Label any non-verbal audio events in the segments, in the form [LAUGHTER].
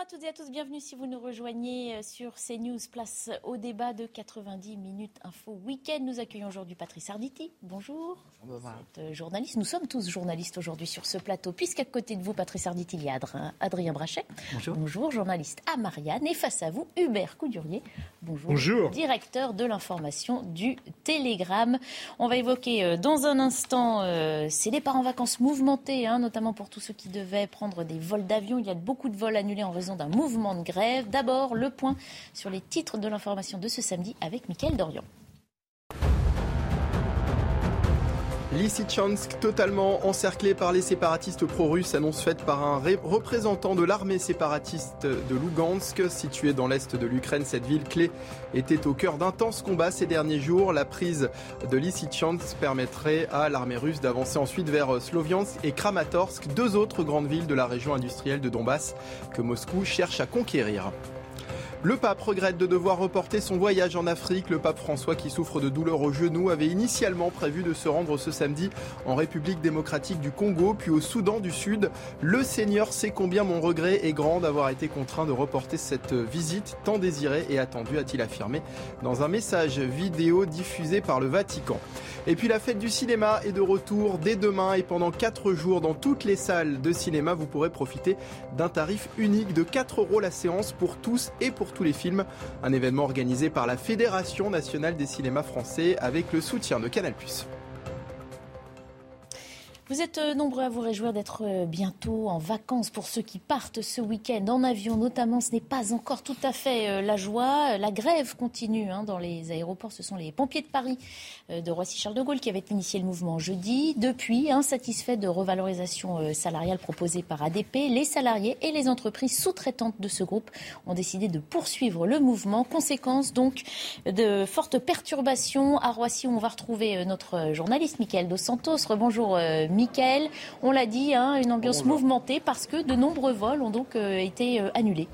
Bonjour à toutes et à tous, bienvenue si vous nous rejoignez euh, sur CNews, place au débat de 90 minutes info week-end. Nous accueillons aujourd'hui Patrice Arditi. Bonjour. Vous êtes euh, journaliste. Nous sommes tous journalistes aujourd'hui sur ce plateau, puisqu'à côté de vous, Patrice Arditi, il y a Adrien, Adrien Brachet. Bonjour. Bonjour, journaliste à Marianne. Et face à vous, Hubert Coudurier. Bonjour. Bonjour. Directeur de l'information du Télégramme. On va évoquer euh, dans un instant euh, ces départs en vacances mouvementés, hein, notamment pour tous ceux qui devaient prendre des vols d'avion. Il y a beaucoup de vols annulés en raison d'un mouvement de grève. D'abord, le point sur les titres de l'information de ce samedi avec Mickaël Dorian. Lysychansk, totalement encerclé par les séparatistes pro-russes, annonce faite par un représentant de l'armée séparatiste de Lugansk, située dans l'est de l'Ukraine. Cette ville clé était au cœur d'intenses combats ces derniers jours. La prise de Lysychansk permettrait à l'armée russe d'avancer ensuite vers Sloviansk et Kramatorsk, deux autres grandes villes de la région industrielle de Donbass que Moscou cherche à conquérir. Le pape regrette de devoir reporter son voyage en Afrique. Le pape François, qui souffre de douleurs au genou, avait initialement prévu de se rendre ce samedi en République démocratique du Congo, puis au Soudan du Sud. Le Seigneur sait combien mon regret est grand d'avoir été contraint de reporter cette visite tant désirée et attendue, a-t-il affirmé dans un message vidéo diffusé par le Vatican. Et puis la fête du cinéma est de retour dès demain et pendant 4 jours dans toutes les salles de cinéma, vous pourrez profiter d'un tarif unique de 4 euros la séance pour tous et pour tous les films. Un événement organisé par la Fédération nationale des cinémas français avec le soutien de Canal+. Vous êtes euh, nombreux à vous réjouir d'être euh, bientôt en vacances. Pour ceux qui partent ce week-end en avion, notamment, ce n'est pas encore tout à fait euh, la joie. La grève continue hein, dans les aéroports. Ce sont les pompiers de Paris de Roissy-Charles de Gaulle qui avaient initié le mouvement jeudi. Depuis, insatisfaits de revalorisation salariale proposée par ADP, les salariés et les entreprises sous-traitantes de ce groupe ont décidé de poursuivre le mouvement. Conséquence donc de fortes perturbations à Roissy. On va retrouver notre journaliste Michael Dos Santos. Rebonjour. Michael. On l'a dit, hein, une ambiance mouvementée parce que de nombreux vols ont donc euh, été euh, annulés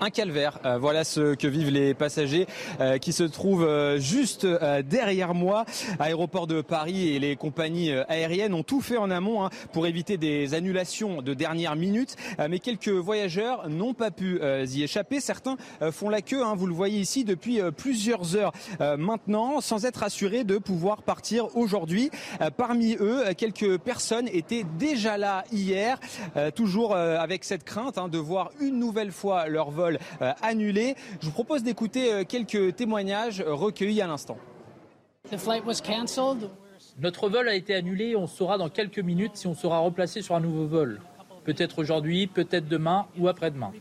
un calvaire. Euh, voilà ce que vivent les passagers euh, qui se trouvent euh, juste derrière moi. Aéroport de Paris et les compagnies aériennes ont tout fait en amont hein, pour éviter des annulations de dernière minute. mais quelques voyageurs n'ont pas pu y échapper. Certains font la queue, hein, vous le voyez ici, depuis plusieurs heures maintenant, sans être assurés de pouvoir partir aujourd'hui. parmi eux, quelques personnes étaient déjà là hier, toujours avec cette crainte hein, de voir une nouvelle fois leur vol euh, annulé. Je vous propose d'écouter euh, quelques témoignages euh, recueillis à l'instant. Notre vol a été annulé. On saura dans quelques minutes si on sera replacé sur un nouveau vol. Peut-être aujourd'hui, peut-être demain ou après-demain.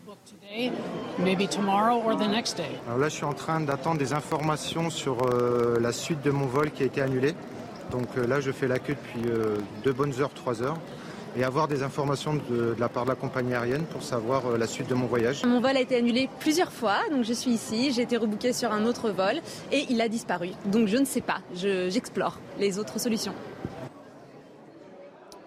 Alors là, je suis en train d'attendre des informations sur la suite de mon vol qui a été annulé. Donc là, je fais la queue depuis deux bonnes heures, trois heures et avoir des informations de, la part de la compagnie aérienne pour savoir euh, la suite de mon voyage. Mon vol a été annulé plusieurs fois, donc je suis ici, j'ai été rebooké sur un autre vol et il a disparu. Donc je ne sais pas, j'explore les autres solutions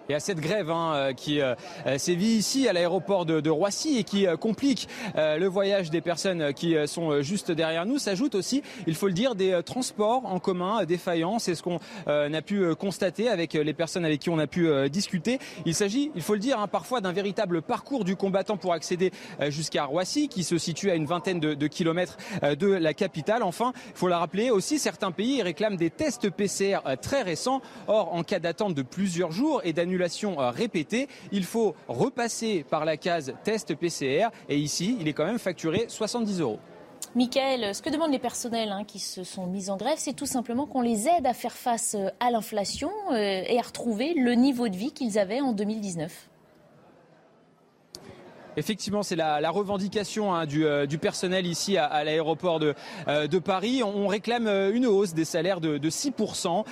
et à cette grève hein, euh, qui euh, euh, sévit ici à l'aéroport de, Roissy et qui complique le voyage des personnes qui sont juste derrière nous, s'ajoute aussi, il faut le dire, des transports en commun défaillants. C'est ce qu'on a pu constater avec les personnes avec qui on a pu discuter. Il s'agit, il faut le dire, hein, parfois d'un véritable parcours du combattant pour accéder jusqu'à Roissy, qui se situe à une vingtaine de, de kilomètres de la capitale. Enfin, il faut le rappeler aussi, certains pays réclament des tests PCR très récents. Or, en cas d'attente de plusieurs jours et d'annulation euh, répétée, il faut repasser par la case test PCR et ici, il est quand même facturé 70 euros. Michael, ce que demandent les personnels hein, qui se sont mis en grève, c'est tout simplement qu'on les aide à faire face euh, à l'inflation euh, et à retrouver le niveau de vie qu'ils avaient en 2019. Effectivement, c'est la, revendication hein, euh, du, personnel ici à, l'aéroport de, euh, de, Paris. On, réclame euh, une hausse des salaires de, 6%.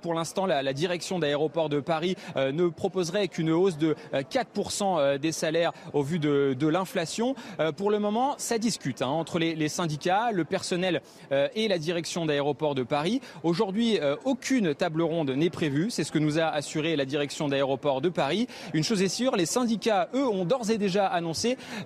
pour l'instant, la, direction d'aéroport de Paris ne proposerait qu'une hausse de 4% des salaires au vu de, l'inflation. pour le moment, ça discute hein, entre les, syndicats, le personnel et la direction d'aéroport de Paris. Aujourd'hui, aucune table ronde n'est prévue. C'est ce que nous a assuré la direction d'aéroport de Paris. Une chose est sûre, les syndicats, eux, ont d'ores et déjà annoncé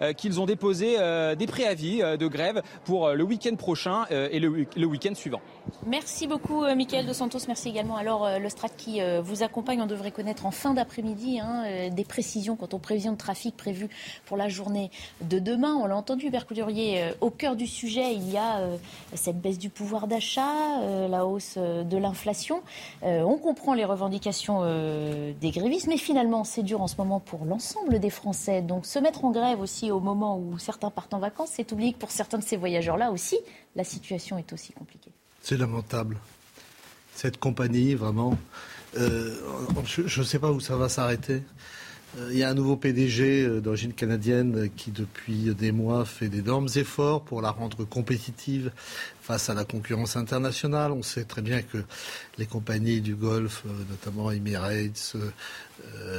euh, qu'ils ont déposé euh, des préavis euh, de grève pour le week-end prochain et le, week-end suivant. Merci beaucoup, Michael De Santos. Merci également. Alors, le Strat qui vous accompagne, on devrait connaître en fin d'après-midi hein, des précisions quant aux prévisions de trafic prévues pour la journée de demain. On l'a entendu, Bercoudurier, au cœur du sujet, il y a cette baisse du pouvoir d'achat, la hausse de l'inflation. on comprend les revendications des grévistes, mais finalement, c'est dur en ce moment pour l'ensemble des Français. Donc, se mettre en grève aussi au moment où certains partent en vacances, c'est oublié que pour certains de ces voyageurs-là aussi, la situation est aussi compliquée. C'est lamentable. Cette compagnie, vraiment, euh, je ne sais pas où ça va s'arrêter. Euh, il y a un nouveau PDG euh, d'origine canadienne qui, depuis des mois, fait d'énormes efforts pour la rendre compétitive face à la concurrence internationale. On sait très bien que les compagnies du Golfe, notamment Emirates,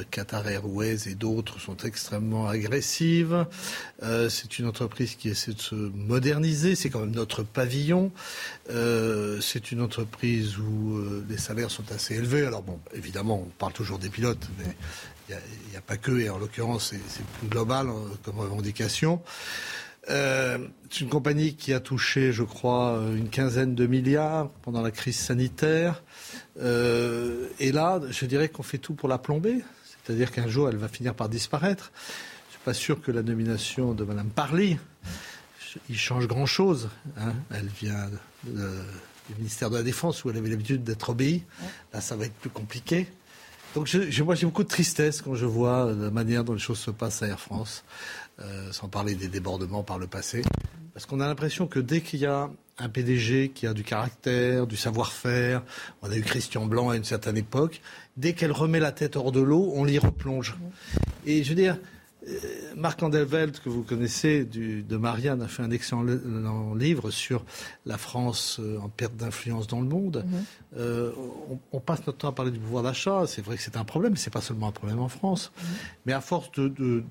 Qatar Airways et d'autres, sont extrêmement agressives. c'est une entreprise qui essaie de se moderniser. C'est quand même notre pavillon. c'est une entreprise où les salaires sont assez élevés. Alors bon, évidemment, on parle toujours des pilotes, mais il n'y a, pas que, et en l'occurrence, c'est plus global hein, comme revendication. Euh, c'est une compagnie qui a touché, je crois, une quinzaine de milliards pendant la crise sanitaire. Euh, et là, je dirais qu'on fait tout pour la plomber. C'est-à-dire qu'un jour, elle va finir par disparaître. Je ne suis pas sûr que la nomination de Mme Parly, il change grand-chose. Hein. Elle vient du ministère de la Défense où elle avait l'habitude d'être obéie. Là, ça va être plus compliqué. Donc moi j'ai beaucoup de tristesse quand je vois la manière dont les choses se passent à Air France, euh, sans parler des débordements par le passé. Parce qu'on a l'impression que dès qu'il y a un PDG qui a du caractère, du savoir-faire, on a eu Christian Blanc à une certaine époque, dès qu'elle remet la tête hors de l'eau, on l'y replonge. Et je veux dire, euh, Marc Andelveld, que vous connaissez, de Marianne, a fait un excellent livre sur la France euh, en perte d'influence dans le monde. Mhm. Euh, on, passe notre temps à parler du pouvoir d'achat. C'est vrai que c'est un problème, mais ce n'est pas seulement un problème en France. Mhm. Mais à force de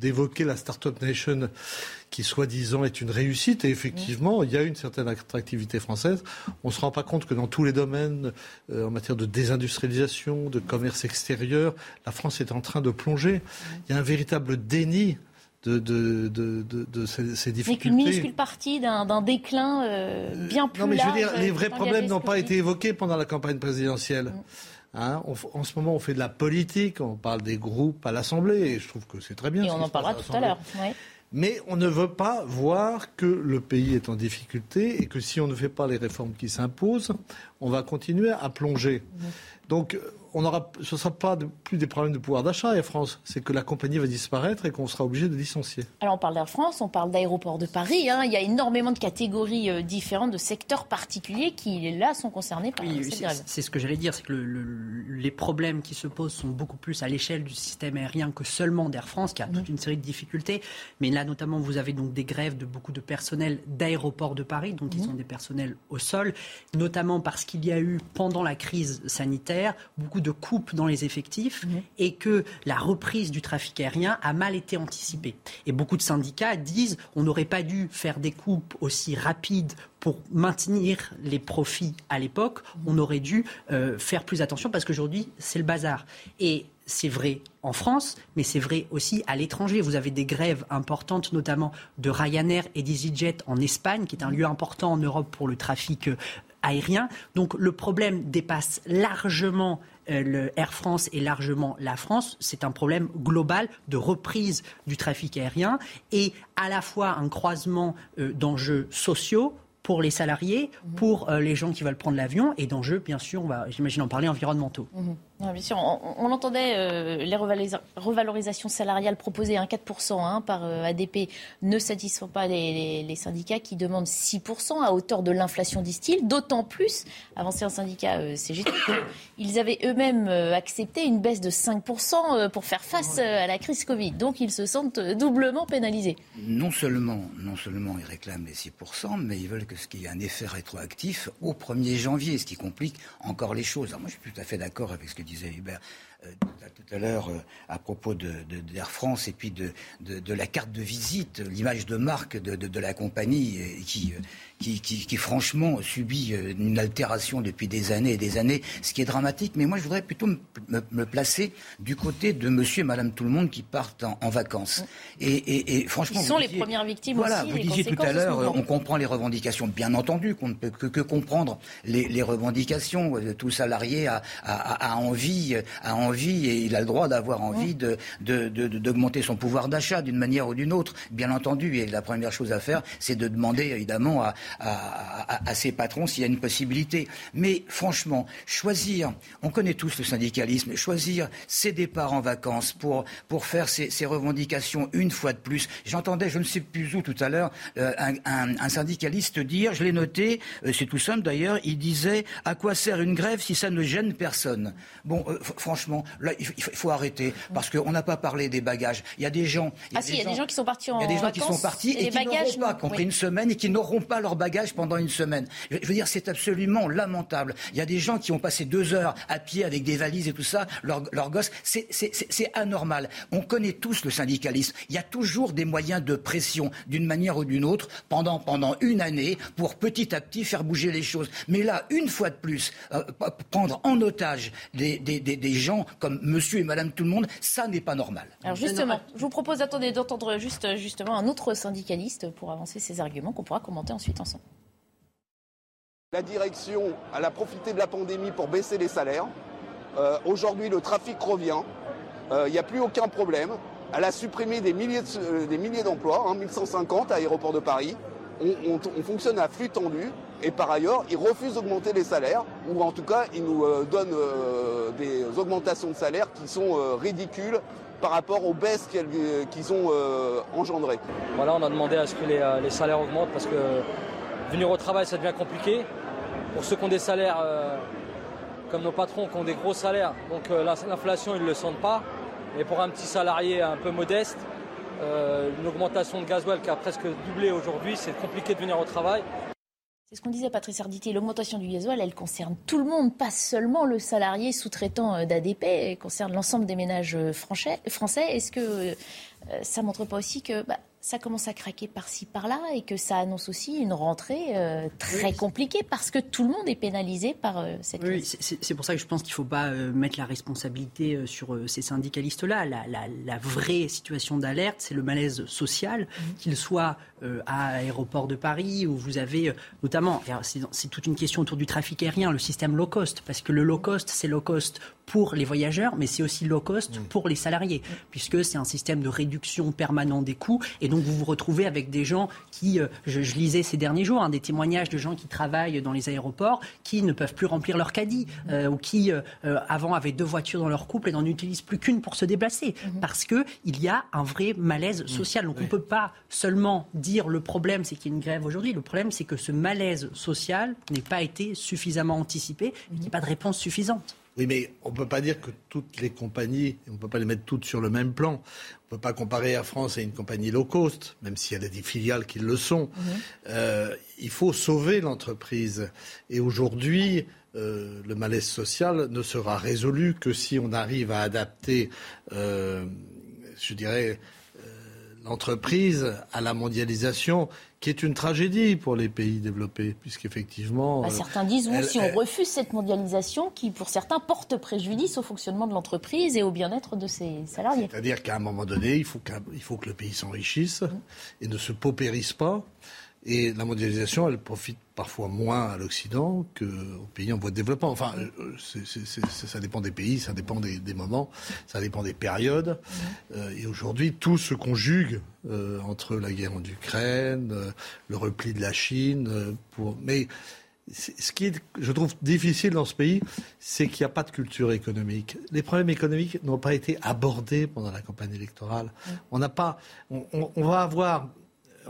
d'évoquer la Startup Nation qui soi-disant est une réussite. Et effectivement, il y a une certaine attractivité française. On ne se rend pas compte que dans tous les domaines, euh, en matière de désindustrialisation, de commerce extérieur, la France est en train de plonger. Il y a un véritable déni de, de, de, de, ces, difficultés. Mais qu'une minuscule partie d'un déclin euh, bien plus Non, mais je veux dire, les vrais problèmes n'ont pas été évoqués pendant la campagne présidentielle. Mm. Hein, en ce moment, on fait de la politique, on parle des groupes à l'Assemblée, et je trouve que c'est très bien. Et on en parlera tout à l'heure. Mais on ne veut pas voir que le pays est en difficulté et que si on ne fait pas les réformes qui s'imposent, on va continuer à plonger. Mmh. Donc on aura, ce ne sera pas plus des problèmes de pouvoir d'achat Air France, c'est que la compagnie va disparaître et qu'on sera obligé de licencier. Alors on parle d'Air France, on parle d'aéroport de Paris, hein. il y a énormément de catégories euh, différentes, de secteurs particuliers qui là sont concernés par cette grève. C'est ce que j'allais dire, c'est que les problèmes qui se posent sont beaucoup plus à l'échelle du système aérien que seulement d'Air France, qui a toute une série de difficultés. Mais là notamment, vous avez donc des grèves de beaucoup de personnel d'aéroport de Paris, donc qui mhm. sont des personnels au sol, notamment parce qu'il y a eu pendant la crise sanitaire beaucoup de coupes dans les effectifs et que la reprise du trafic aérien a mal été anticipée. Et beaucoup de syndicats disent on n'aurait pas dû faire des coupes aussi rapides pour maintenir les profits à l'époque, on aurait dû euh, faire plus attention parce qu'aujourd'hui, c'est le bazar. Et c'est vrai en France, mais c'est vrai aussi à l'étranger. Vous avez des grèves importantes, notamment de Ryanair et d'EasyJet en Espagne, qui est un lieu important en Europe pour le trafic euh, aérien. Donc le problème dépasse largement euh, le Air France et largement la France. C'est un problème global de reprise du trafic aérien et à la fois un croisement euh, d'enjeux sociaux pour les salariés, mhm. pour euh, les gens qui veulent prendre l'avion et d'enjeux, bien sûr, on va, j'imagine, en parler, environnementaux. Bien sûr, on, entendait euh, les revalorisations salariales proposées à 4% hein, par euh, ADP ne satisfont pas les, syndicats qui demandent 6% à hauteur de l'inflation, disent-ils. D'autant plus, avancé un syndicat euh, CGT, [COUGHS] ils avaient eux-mêmes accepté une baisse de 5% pour faire face à la crise Covid. Donc ils se sentent doublement pénalisés. Non seulement, non seulement ils réclament les 6%, mais ils veulent que ce qu'il y ait un effet rétroactif au 1er janvier, ce qui complique encore les choses. moi, je suis tout à fait d'accord avec ce que disait Hubert tout à l'heure euh, à propos d'Air de, France et puis de, de, la carte de visite, l'image de marque de, la compagnie qui, qui, qui, franchement subit euh, une altération depuis des années et des années, ce qui est dramatique. Mais moi, je voudrais plutôt me, placer du côté de monsieur et madame tout le monde qui partent en, vacances. Et, et, franchement. Ils sont les premières victimes voilà, aussi. Vous disiez tout à l'heure, on comprend les revendications. Bien entendu qu'on ne peut que, que comprendre les, les, revendications. Tout salarié a, a, a, envie, a envie et il a le droit d'avoir envie de, d'augmenter de, son pouvoir d'achat d'une manière ou d'une autre. Bien entendu. Et la première chose à faire, c'est de demander évidemment à, à, ses patrons s'il y a une possibilité. Mais franchement, choisir, on connaît tous le syndicalisme, choisir ses départs en vacances pour, pour faire ses, revendications une fois de plus. J'entendais, je ne sais plus où tout à l'heure, euh, un, syndicaliste dire, je l'ai noté, euh, c'est tout simple d'ailleurs, il disait à quoi sert une grève si ça ne gêne personne? Bon, euh, franchement, là, il faut, arrêter parce qu'on n'a pas parlé des bagages. Il y a des gens. ah si, il y a des gens qui sont partis en Il y a des gens qui sont partis et, qui n'auront pas, compris une semaine et qui n'auront pas leurs bagages pendant une semaine. Je veux dire, c'est absolument lamentable. Il y a des gens qui ont passé deux heures à pied avec des valises et tout ça, leurs leur gosses. C'est anormal. On connaît tous le syndicalisme. Il y a toujours des moyens de pression, d'une manière ou d'une autre, pendant, pendant une année, pour petit à petit faire bouger les choses. Mais là, une fois de plus, euh, prendre en otage des, des, des, gens comme monsieur et madame tout le monde, ça n'est pas normal. Alors justement, je vous propose d'entendre juste, justement un autre syndicaliste pour avancer ses arguments qu'on pourra commenter ensuite ensemble. La direction, elle a profité de la pandémie pour baisser les salaires. Euh, aujourd'hui, le trafic revient. Euh, il n'y a plus aucun problème. Elle a supprimé des milliers, euh, des milliers d'emplois, hein, 1150 à l'aéroport de Paris. On, fonctionne à flux tendu. Et par ailleurs, ils refusent d'augmenter les salaires, ou en tout cas, ils nous donnent des augmentations de salaires qui sont ridicules par rapport aux baisses qu'ils ont engendrées. Voilà, on a demandé à ce que les, les salaires augmentent parce que venir au travail, ça devient compliqué. Pour ceux qui ont des salaires euh, comme nos patrons qui ont des gros salaires, donc euh, l'inflation, ils ne le sentent pas. Et pour un petit salarié un peu modeste, euh, une augmentation de gasoil qui a presque doublé aujourd'hui, c'est compliqué de venir au travail. C'est ce qu'on disait, Patrice Arditi. L'augmentation du gasoil, elle concerne tout le monde, pas seulement le salarié sous-traitant d'ADP, elle concerne l'ensemble des ménages français. Est-ce que ça montre pas aussi que bah, ça commence à craquer par-ci, par-là, et que ça annonce aussi une rentrée euh, très compliquée parce que tout le monde est pénalisé par euh, cette crise. Oui, c'est pour ça que je pense qu'il ne faut pas euh, mettre la responsabilité sur ces syndicalistes-là. La, vraie situation d'alerte, c'est le malaise social, mhm. qu'il soit à l'aéroport de Paris, où vous avez notamment, c'est toute une question autour du trafic aérien, le système low cost, parce que le low cost, c'est low cost pour les voyageurs, mais c'est aussi low cost pour les salariés, puisque c'est un système de réduction permanent des coûts. Et donc, vous vous retrouvez avec des gens qui, euh, je, lisais ces derniers jours, hein, des témoignages de gens qui travaillent dans les aéroports, qui ne peuvent plus remplir leur caddie, euh, ou qui, euh, avant, avaient deux voitures dans leur couple et n'en utilisent plus qu'une pour se déplacer. Mhm. Parce qu'il y a un vrai malaise social. Donc, on ne peut pas seulement dire le problème, c'est qu'il y a une grève aujourd'hui. Le problème, c'est que ce malaise social n'ait pas été suffisamment anticipé et qu'il n'y ait pas de réponse suffisante. Oui, mais on ne peut pas dire que toutes les compagnies, on ne peut pas les mettre toutes sur le même plan. On ne peut pas comparer Air France à une compagnie low cost, même s'il y a des filiales qui le sont. Mhm. Euh, il faut sauver l'entreprise. Et aujourd'hui, euh, le malaise social ne sera résolu que si on arrive à adapter, euh, je dirais, l'entreprise à la mondialisation qui est une tragédie pour les pays développés, puisqu'effectivement... Bah, certains disent, oui, si on refuse cette mondialisation, qui pour certains porte préjudice au fonctionnement de l'entreprise et au bien-être de ses salariés. C'est-à-dire qu'à un moment donné, il faut, faut que le pays s'enrichisse mmh. et ne se paupérise pas. Et la mondialisation, elle profite parfois moins à l'Occident qu'aux pays en voie de développement. Enfin, euh, ça dépend des pays, ça dépend des, moments, ça dépend des périodes. Euh, et aujourd'hui, tout se conjugue euh, entre la guerre en Ukraine, le repli de la Chine. pour... Mais ce qui est, je trouve, difficile dans ce pays, c'est qu'il n'y a pas de culture économique. Les problèmes économiques n'ont pas été abordés pendant la campagne électorale. On n'a pas, on, va avoir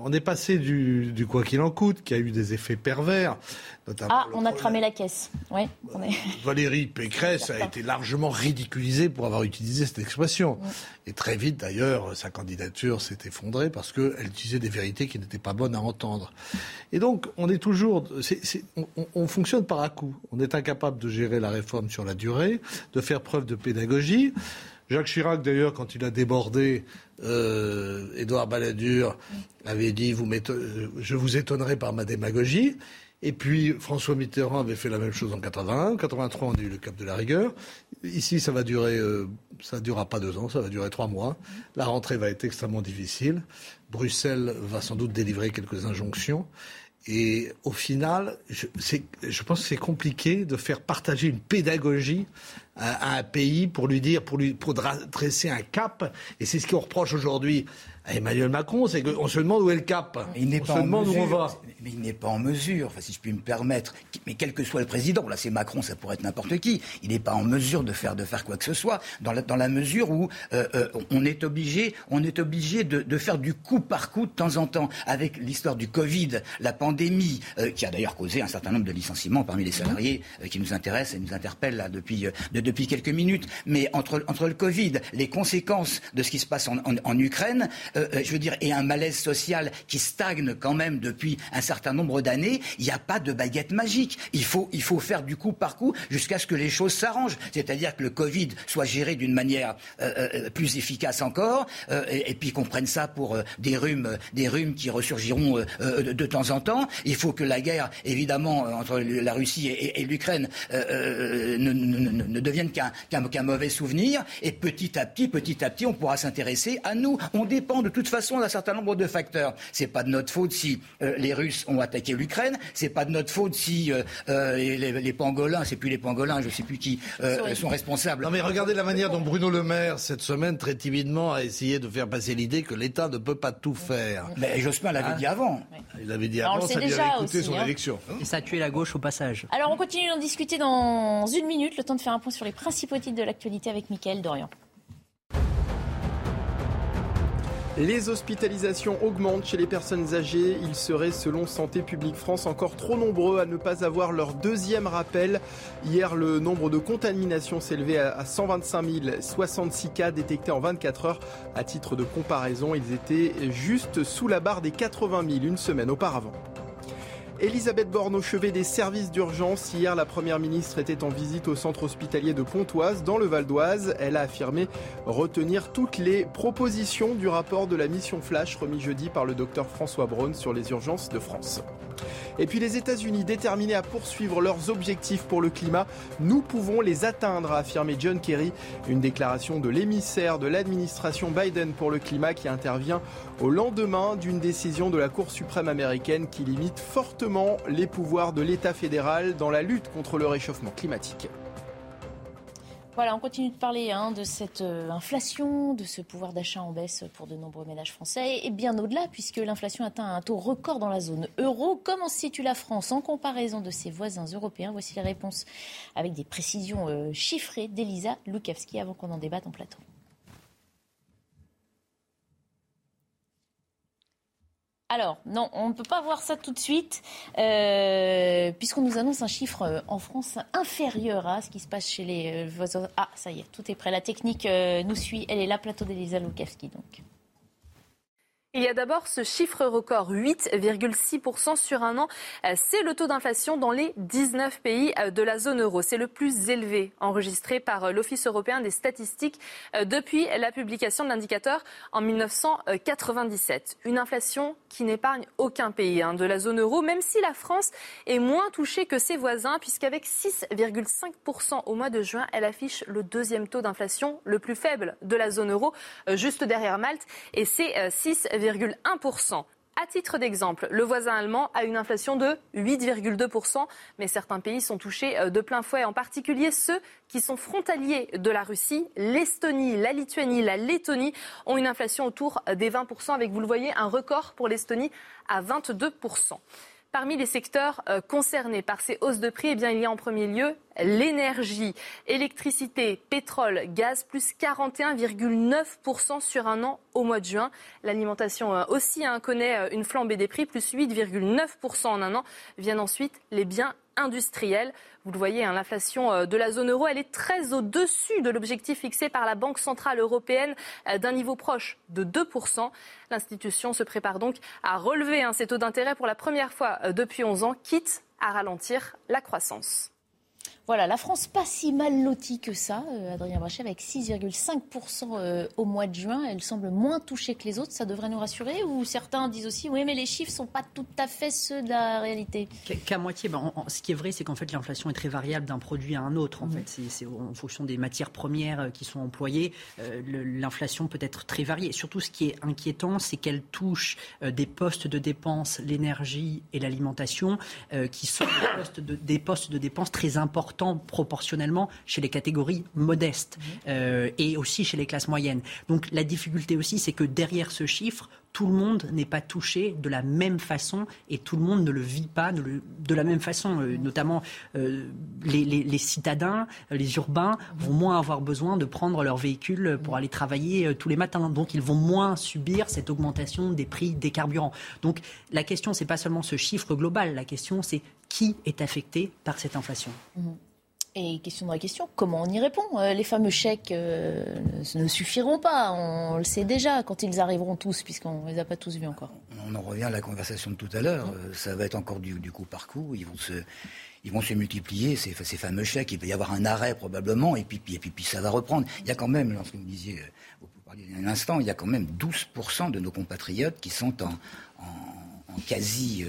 on est passé du, quoi qu'il en coûte, qui a eu des effets pervers. ah, on a cramé la caisse. Ouais, [LAUGHS] Valérie Pécresse a été largement ridiculisée pour avoir utilisé cette expression. Et très vite, d'ailleurs, sa candidature s'est effondrée parce qu'elle disait des vérités qui n'étaient pas bonnes à entendre. Et donc, on est toujours. on, fonctionne par à coup. On est incapable de gérer la réforme sur la durée, de faire preuve de pédagogie. Jacques Chirac, d'ailleurs, quand il a débordé, euh, Édouard Balladur avait dit euh, Je vous étonnerai par ma démagogie. Et puis François Mitterrand avait fait la même chose en 81. En 83, on a eu le cap de la rigueur. Ici, ça va durer, euh, durera pas deux ans, ça va durer trois mois. La rentrée va être extrêmement difficile. Bruxelles va sans doute délivrer quelques injonctions. Et au final, je pense que c'est compliqué de faire partager une pédagogie à, un pays pour lui dire, pour lui pour dresser un cap. Et c'est ce qu'on reproche aujourd'hui Emmanuel Macron, c'est qu'on se demande où est le cap. Il n'est on se demande où on va. Mais il n'est pas en mesure, enfin, si je puis me permettre, mais quel que soit le président, là c'est Macron, ça pourrait être n'importe qui, il n'est pas en mesure de faire, de faire quoi que ce soit, dans la, dans la mesure où euh, euh, on est obligé, on est obligé de, de, faire du coup par coup de temps en temps, avec l'histoire du Covid, la pandémie, euh, qui a d'ailleurs causé un certain nombre de licenciements parmi les salariés qui nous intéressent et nous interpellent là depuis, de, depuis quelques minutes. Mais entre, entre le Covid, les conséquences de ce qui se passe en, en, en Ukraine, euh, euh, je veux dire, et un malaise social qui stagne quand même depuis un certain nombre d'années, il n'y a pas de baguette magique. Il faut, il faut faire du coup par coup jusqu'à ce que les choses s'arrangent. C'est-à-dire que le Covid soit géré d'une manière euh, plus efficace encore, et, puis qu'on prenne ça pour des rhumes, des rhumes qui ressurgiront de, temps en temps. Il faut que la guerre, évidemment, entre la Russie et, l'Ukraine ne, ne, devienne qu'un mauvais souvenir. Et petit à petit, petit à petit, on pourra s'intéresser à nous. On dépend toute façon d'un certain nombre de facteurs. C'est pas de notre faute si euh, les Russes ont attaqué l'Ukraine. C'est pas de notre faute si euh, euh, les, pangolins, c'est plus les pangolins, je sais plus qui sont responsables. Non mais regardez la manière dont Bruno Le Maire cette semaine très timidement a essayé de faire passer l'idée que l'État ne peut pas tout faire. Mais Jospin l'avait dit avant. Il l'avait dit avant, ça lui avait écouté son hein. élection. Et ça a tué la gauche au passage. Alors on continue d'en discuter dans une minute, le temps de faire un point sur les principaux titres de l'actualité avec Mickaël Dorian. Les hospitalisations augmentent chez les personnes âgées. Ils seraient, selon Santé publique France, encore trop nombreux à ne pas avoir leur deuxième rappel. Hier, le nombre de contaminations s'élevait à 125 066 cas détectés en 24 heures. À titre de comparaison, ils étaient juste sous la barre des 80 000 une semaine auparavant. Elisabeth Borne au chevet des services d'urgence. Hier, la Première ministre était en visite au centre hospitalier de Pontoise, dans le Val d'Oise. Elle a affirmé retenir toutes les propositions du rapport de la mission Flash remis jeudi par le docteur François Braun sur les urgences de France. Et puis les États-Unis déterminés à poursuivre leurs objectifs pour le climat, nous pouvons les atteindre, a affirmé John Kerry. Une déclaration de l'émissaire de l'administration Biden pour le climat qui intervient au lendemain d'une décision de la Cour suprême américaine qui limite fortement les pouvoirs de l'État fédéral dans la lutte contre le réchauffement climatique. Voilà, on continue de parler hein, de cette euh, inflation, de ce pouvoir d'achat en baisse pour de nombreux ménages français, et bien au-delà, puisque l'inflation atteint un taux record dans la zone euro. Comment se situe la France en comparaison de ses voisins européens? Voici les réponses avec des précisions euh, chiffrées d'Elisa Lukavski avant qu'on en débatte en plateau. Alors, non, on ne peut pas voir ça tout de suite, euh, puisqu'on nous annonce un chiffre euh, en France inférieur à ce qui se passe chez les euh, voisins. Ah, ça y est, tout est prêt. La technique nous suit. Elle est là, plateau d'Elisa Lukavski, donc. Il y a d'abord ce chiffre record, 8,6% sur un an. Euh, c'est le taux d'inflation dans les 19 pays euh, de la zone euro. C'est le plus élevé enregistré par euh, l'Office européen des statistiques depuis la publication de l'indicateur en 1997. Une inflation qui n'épargne aucun pays hein, de la zone euro, même si la France est moins touchée que ses voisins, puisqu'avec 6,5% au mois de juin, elle affiche le deuxième taux d'inflation le plus faible de la zone euro, juste derrière Malte, et c'est 6, à titre d'exemple, le voisin allemand a une inflation de 8,2%, mais certains pays sont touchés euh, de plein fouet, en particulier ceux qui sont frontaliers de la Russie. L'Estonie, la Lituanie, la Lettonie ont une inflation autour des 20%, avec, vous le voyez, un record pour l'Estonie à 22%. Parmi les secteurs euh, concernés par ces hausses de prix, eh il y a en premier lieu l'énergie, électricité, pétrole, gaz, plus 41,9% sur un an au mois de juin. L'alimentation euh, aussi hein, connaît euh, une flambée des prix, plus 8,9% en un an. Viennent ensuite les biens industriels. Vous le voyez, hein, l'inflation euh, de la zone euro, elle est très au-dessus de l'objectif fixé par la Banque centrale européenne d'un niveau proche de 2%. L'institution se prépare donc à relever hein, ses taux d'intérêt pour la première fois depuis 11 ans, quitte à ralentir la croissance. Voilà, la France pas si mal lotie que ça, euh, Adrien Brachet, avec 6,5% euh, au mois de juin. Elle semble moins touchée que les autres. Ça devrait nous rassurer Ou certains disent aussi, oui, mais les chiffres ne sont pas tout à fait ceux de la réalité? Qu'à moitié. Ben, ce qui est vrai, c'est qu'en fait, l'inflation est très variable d'un produit à un autre. En mmh. fait, c'est en fonction des matières premières euh, qui sont employées. l'inflation peut être très variée. Surtout, ce qui est inquiétant, c'est qu'elle touche des postes de dépenses, l'énergie et l'alimentation, qui sont des postes, de, des postes de dépenses très importants proportionnellement chez les catégories modestes mhm. euh, et aussi chez les classes moyennes. Donc la difficulté aussi, c'est que derrière ce chiffre, tout le monde n'est pas touché de la même façon et tout le monde ne le vit pas de la même façon. Euh, notamment, euh, les, citadins, les urbains vont moins avoir besoin de prendre leur véhicule pour aller travailler tous les matins. Donc, ils vont moins subir cette augmentation des prix des carburants. Donc, la question, c'est pas seulement ce chiffre global. La question, c'est qui est affecté par cette inflation. Mhm. Et question de la question, comment on y répond euh, Les fameux chèques euh, ne suffiront pas, on le sait déjà, quand ils arriveront tous, puisqu'on ne les a pas tous vus encore. On en revient à la conversation de tout à l'heure, euh, ça va être encore du, coup par coup, ils vont se, ils vont se multiplier, ces, ces, fameux chèques, il va y avoir un arrêt probablement, et puis, et puis, puis ça va reprendre. Il y a quand même, lorsque vous me disiez, vous parliez un instant, il y a quand même 12% de nos compatriotes qui sont en, en, quasi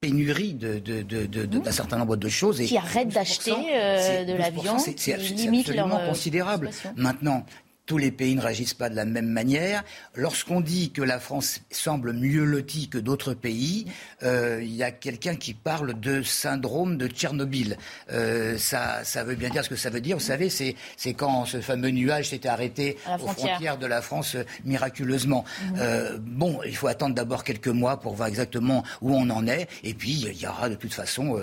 pénurie d'un de, de, de, certain nombre de choses. Et qui arrêtent d'acheter euh, de la viande, c'est absolument euh, considérable. Maintenant, tous les pays ne réagissent pas de la même manière. Lorsqu'on dit que la France semble mieux lotie que d'autres pays, euh, il y a quelqu'un qui parle de syndrome de Tchernobyl. Euh, ça, ça veut bien dire ce que ça veut dire. Vous savez, c'est, c'est quand ce fameux nuage s'était arrêté aux frontières de la France euh, miraculeusement. Euh, bon, il faut attendre d'abord quelques mois pour voir exactement où on en est. Et puis, il y aura de toute façon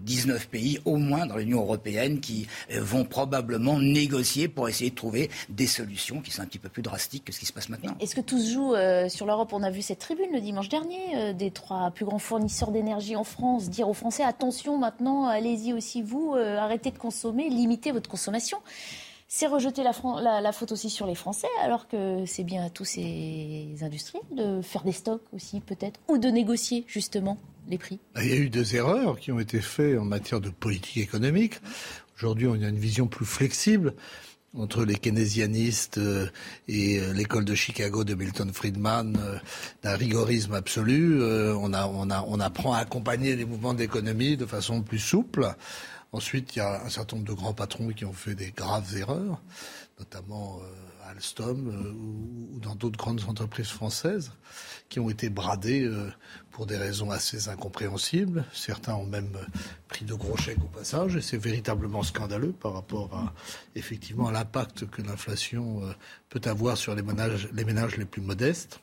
19 pays au moins dans l'Union européenne qui vont probablement négocier pour essayer de trouver des solutions qui sont un petit peu plus drastiques que ce qui se passe maintenant. Est-ce que tout se joue euh, sur l'Europe? On a vu cette tribune le dimanche dernier euh, des trois plus grands fournisseurs d'énergie en France dire aux Français attention maintenant, allez-y aussi vous, euh, arrêtez de consommer, limitez votre consommation. C'est rejeter la, la, faute aussi sur les Français, alors que c'est bien à tous ces industriels de faire des stocks aussi, peut-être, ou de négocier justement les prix. Il y a eu des erreurs qui ont été faites en matière de politique économique. Aujourd'hui, on a une vision plus flexible entre les keynésianistes euh, et euh, l'école de Chicago de Milton Friedman euh, d'un rigorisme absolu. On, a, on, a, on apprend à accompagner les mouvements d'économie de façon plus souple. Ensuite, il y a un certain nombre de grands patrons qui ont fait des graves erreurs, notamment Alstom euh, ou, dans d'autres grandes entreprises françaises qui ont été bradées euh, pour des raisons assez incompréhensibles. Certains ont même euh, pris de gros chèques au passage et c'est véritablement scandaleux par rapport à effectivement à l'impact que l'inflation peut avoir sur les ménages, les ménages les plus modestes.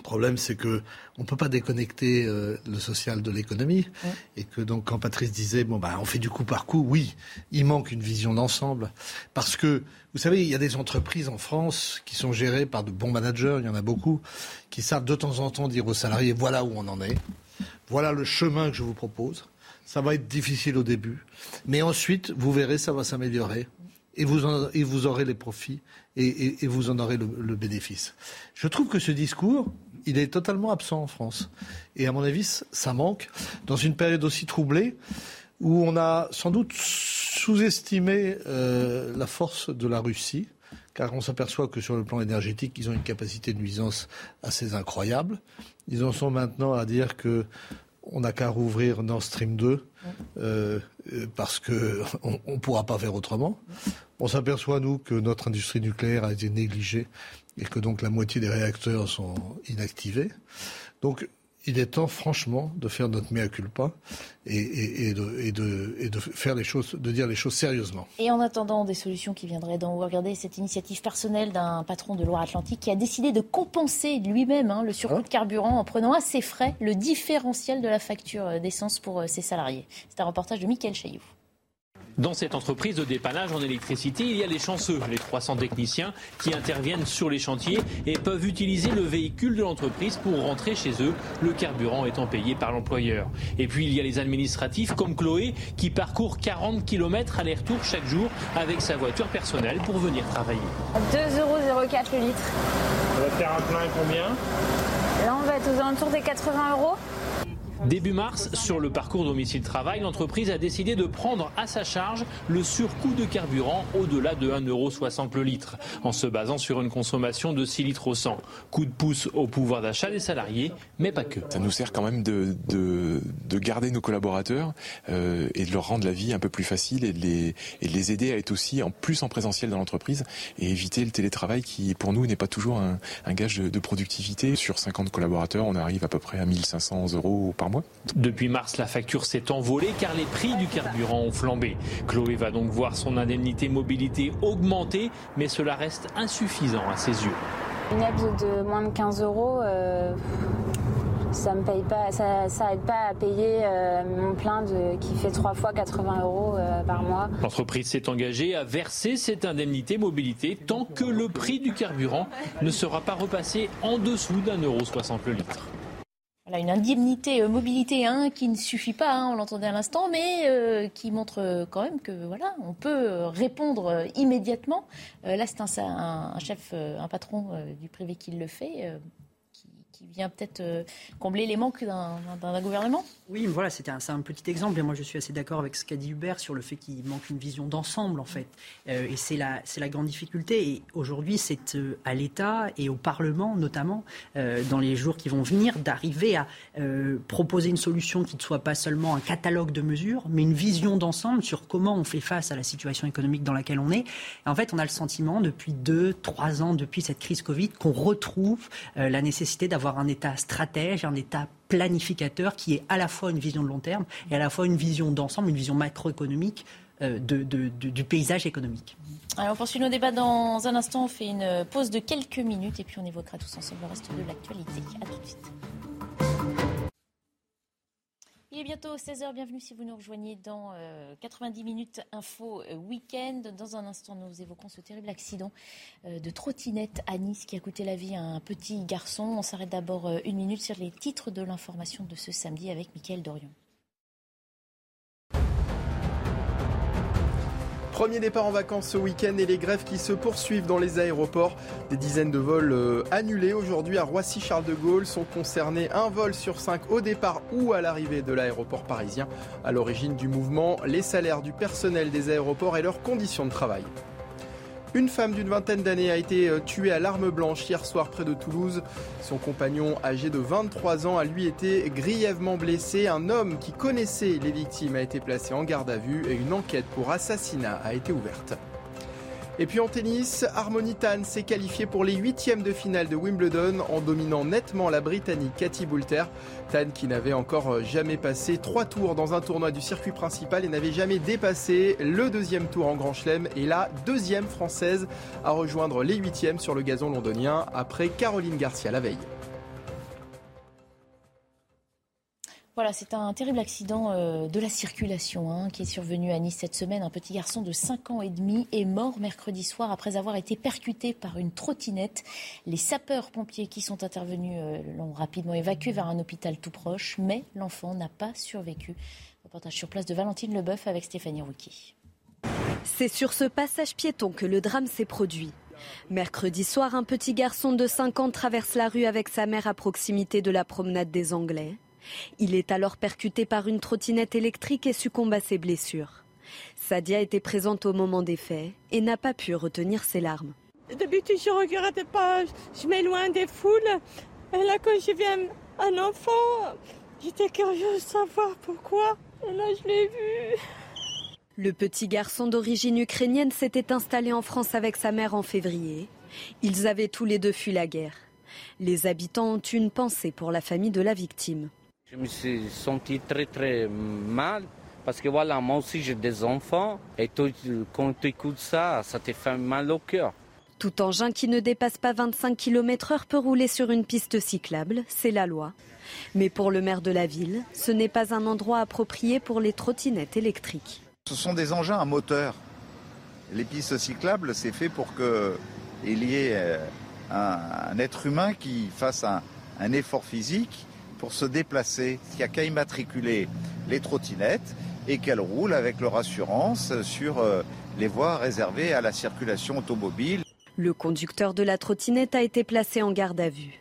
Le problème, c'est que on peut pas déconnecter euh, le social de l'économie, et que donc quand Patrice disait bon bah on fait du coup par coup, oui, il manque une vision d'ensemble, parce que vous savez, il y a des entreprises en France qui sont gérées par de bons managers, il y en a beaucoup, qui savent de temps en temps dire aux salariés voilà où on en est, voilà le chemin que je vous propose. Ça va être difficile au début, mais ensuite vous verrez, ça va s'améliorer et vous, aurez les profits et, vous en aurez le, bénéfice. Je trouve que ce discours, il est totalement absent en France. Et à mon avis, ça manque dans une période aussi troublée où on a sans doute sous-estimé euh, la force de la Russie, car on s'aperçoit que sur le plan énergétique, ils ont une capacité de nuisance assez incroyable. Ils en sont maintenant à dire que on n'a qu'à rouvrir Nord Stream 2 euh, parce qu'on [LAUGHS] ne pourra pas faire autrement. On s'aperçoit, nous, que notre industrie nucléaire a été négligée et que donc la moitié des réacteurs sont inactivés. Donc il est temps, franchement, de faire notre mea culpa et, de, faire les choses, de dire les choses sérieusement. Et en attendant des solutions qui viendraient d'en haut, regardez cette initiative personnelle d'un patron de Loire-Atlantique qui a décidé de compenser lui-même hein, le surcoût hein de carburant en prenant à ses frais le différentiel de la facture d'essence pour euh, ses salariés. C'est un reportage de Mickaël Chailloux. Dans cette entreprise de dépannage en électricité, il y a les chanceux, les 300 techniciens qui interviennent sur les chantiers et peuvent utiliser le véhicule de l'entreprise pour rentrer chez eux, le carburant étant payé par l'employeur. Et puis il y a les administratifs comme Chloé qui parcourt 40 km aller-retour chaque jour avec sa voiture personnelle pour venir travailler. 2,04 euros le litre. Ça va faire un plein combien? Là on va être aux alentours des 80 euros. Début mars, sur le parcours domicile-travail, l'entreprise a décidé de prendre à sa charge le surcoût de carburant au-delà de 1,60€ le litre, en se basant sur une consommation de 6 litres au 100. Coup de pouce au pouvoir d'achat des salariés, mais pas que. Ça nous sert quand même de, de, garder nos collaborateurs euh, et de leur rendre la vie un peu plus facile et de, les, de les aider à être aussi en plus en présentiel dans l'entreprise et éviter le télétravail qui, pour nous, n'est pas toujours un, gage de, de productivité. Sur 50 collaborateurs, on arrive à peu près à 1500 euros par depuis mars, la facture s'est envolée car les prix du carburant ont flambé. Chloé va donc voir son indemnité mobilité augmenter, mais cela reste insuffisant à ses yeux. Une aide de moins de 15 euros, euh, ça me paye pas, ça, aide pas à payer euh, mon plein de, qui fait trois fois 80 euros euh, par mois. L'entreprise s'est engagée à verser cette indemnité mobilité tant que le prix du carburant ne sera pas repassé en dessous d'un euro 60 le litre une indemnité euh, mobilité hein, qui ne suffit pas, hein, on l'entendait à l'instant, mais euh, qui montre euh, quand même que voilà, on peut répondre immédiatement. là, c'est un, chef, un patron du privé qui le fait qui vient peut-être combler les manques d'un gouvernement Oui, voilà, c'était un, un, petit exemple. Et moi, je suis assez d'accord avec ce qu'a dit Hubert sur le fait qu'il manque une vision d'ensemble, en fait. Euh, et c'est la, grande difficulté. Et aujourd'hui, c'est euh, à l'État et au Parlement, notamment, dans les jours qui vont venir, d'arriver à proposer une solution qui ne soit pas seulement un catalogue de mesures, mais une vision d'ensemble sur comment on fait face à la situation économique dans laquelle on est. Et en fait, on a le sentiment, depuis deux, trois ans, depuis cette crise Covid, qu'on retrouve la nécessité d'avoir un État stratège, un État planificateur qui est à la fois une vision de long terme et à la fois une vision d'ensemble, une vision macroéconomique euh, du paysage économique. Alors on poursuit nos débats dans un instant, on fait une pause de quelques minutes et puis on évoquera tous ensemble le reste de l'actualité. A tout de suite. Bientôt 16h, bienvenue si vous nous rejoignez dans 90 euh, minutes info euh, week-end. Dans un instant, nous évoquons ce terrible accident euh, de trottinette à Nice qui a coûté la vie à un petit garçon. On s'arrête d'abord une minute sur les titres de l'information de ce samedi avec Mickaël Dorion. Premier départ en vacances ce week-end et les grèves qui se poursuivent dans les aéroports. Des dizaines de vols euh, annulés aujourd'hui à Roissy-Charles de Gaulle sont concernés un vol sur cinq au départ ou à l'arrivée de l'aéroport parisien. À l'origine du mouvement, les salaires du personnel des aéroports et leurs conditions de travail. Une femme d'une vingtaine d'années a été euh, tuée à l'arme blanche hier soir près de Toulouse. Son compagnon, âgé de 23 ans, a lui été grièvement blessé. Un homme qui connaissait les victimes a été placé en garde à vue et une enquête pour assassinat a été ouverte. Et puis en tennis, Harmony Tan s'est qualifiée pour les huitièmes de finale de Wimbledon en dominant nettement la Britannique Cathy Boulter. Tan qui n'avait encore jamais passé trois tours dans un tournoi du circuit principal et n'avait jamais dépassé le deuxième tour en Grand Chelem et la deuxième française à rejoindre les huitièmes sur le gazon londonien après Caroline Garcia la veille. Voilà, c'est un terrible accident euh, de la circulation hein, qui est survenu à Nice cette semaine. Un petit garçon de 5 ans et demi est mort mercredi soir après avoir été percuté par une trottinette. Les sapeurs-pompiers qui sont intervenus euh, l'ont rapidement évacué vers un hôpital tout proche, mais l'enfant n'a pas survécu. Reportage sur place de Valentine Leboeuf avec Stéphanie Rouki. C'est sur ce passage piéton que le drame s'est produit. Mercredi soir, un petit garçon de 5 ans traverse la rue avec sa mère à proximité de la promenade des Anglais. Il est alors percuté par une trottinette électrique et succombe à ses blessures. Sadia était présente au moment des faits et n'a pas pu retenir ses larmes. D'habitude, je ne regrette pas, je m'éloigne des foules. Et là, quand je viens un enfant, j'étais curieuse de savoir pourquoi. Et là, je l'ai vu. Le petit garçon d'origine ukrainienne s'était installé en France avec sa mère en février. Ils avaient tous les deux fui la guerre. Les habitants ont une pensée pour la famille de la victime. Je me suis senti très très mal parce que voilà, moi aussi j'ai des enfants et quand tu écoutes ça, ça te fait mal au cœur. Tout engin qui ne dépasse pas 25 km/h peut rouler sur une piste cyclable, c'est la loi. Mais pour le maire de la ville, ce n'est pas un endroit approprié pour les trottinettes électriques. Ce sont des engins à moteur. Les pistes cyclables, c'est fait pour qu'il y ait euh, un, être humain qui fasse un, effort physique pour se déplacer. Il n'y a qu'à immatriculer les trottinettes et qu'elles roulent avec leur assurance sur euh, les voies réservées à la circulation automobile. Le conducteur de la trottinette a été placé en garde à vue.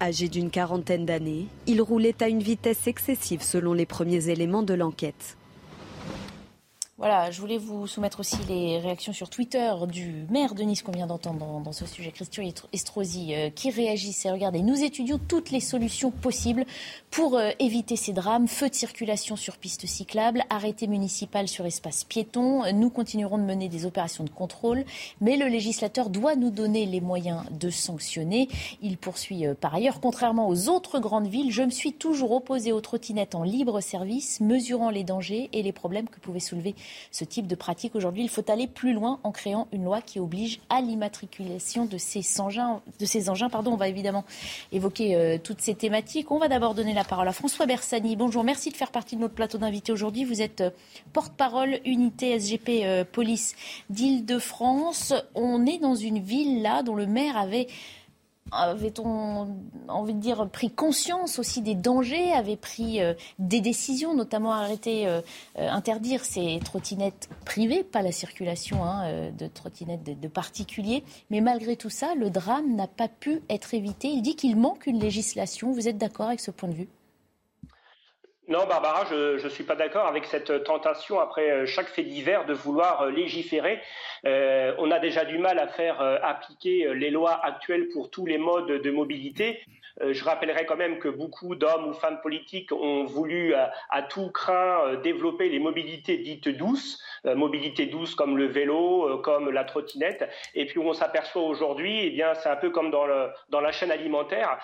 Âgé d'une quarantaine d'années, il roulait à une vitesse excessive selon les premiers éléments de l'enquête. Voilà, je voulais vous soumettre aussi les réactions sur Twitter du maire de Nice qu'on vient d'entendre dans, ce sujet, Christian Estrosi, euh, qui réagissait. Regardez, nous étudions toutes les solutions possibles pour euh, éviter ces drames. Feu de circulation sur piste cyclable, arrêté municipal sur espace piéton. Nous continuerons de mener des opérations de contrôle, mais le législateur doit nous donner les moyens de sanctionner. Il poursuit euh, par ailleurs, contrairement aux autres grandes villes, je me suis toujours opposé aux trottinettes en libre service, mesurant les dangers et les problèmes que pouvaient soulever ce type de pratique. Aujourd'hui, il faut aller plus loin en créant une loi qui oblige à l'immatriculation de ces engins. De ces engins pardon. On va évidemment évoquer euh, toutes ces thématiques. On va d'abord donner la parole à François Bersani. Bonjour, merci de faire partie de notre plateau d'invités aujourd'hui. Vous êtes euh, porte-parole unité SGP euh, Police d'Île-de-France. On est dans une ville là dont le maire avait avait-on envie de dire pris conscience aussi des dangers, avait pris euh, des décisions, notamment arrêter, euh, euh, interdire ces trottinettes privées, pas la circulation hein, de trottinettes de, particuliers. Mais malgré tout ça, le drame n'a pas pu être évité. Il dit qu'il manque une législation. Vous êtes d'accord avec ce point de vue? Non, Barbara, je ne suis pas d'accord avec cette tentation après chaque fait divers de vouloir légiférer. Euh, on a déjà du mal à faire euh, appliquer euh, les lois actuelles pour tous les modes de mobilité. je rappellerai quand même que beaucoup d'hommes ou femmes politiques ont voulu à, tout craint développer les mobilités dites douces, mobilités douces comme le vélo, comme la trottinette. Et puis on s'aperçoit aujourd'hui, eh bien c'est un peu comme dans, la chaîne alimentaire.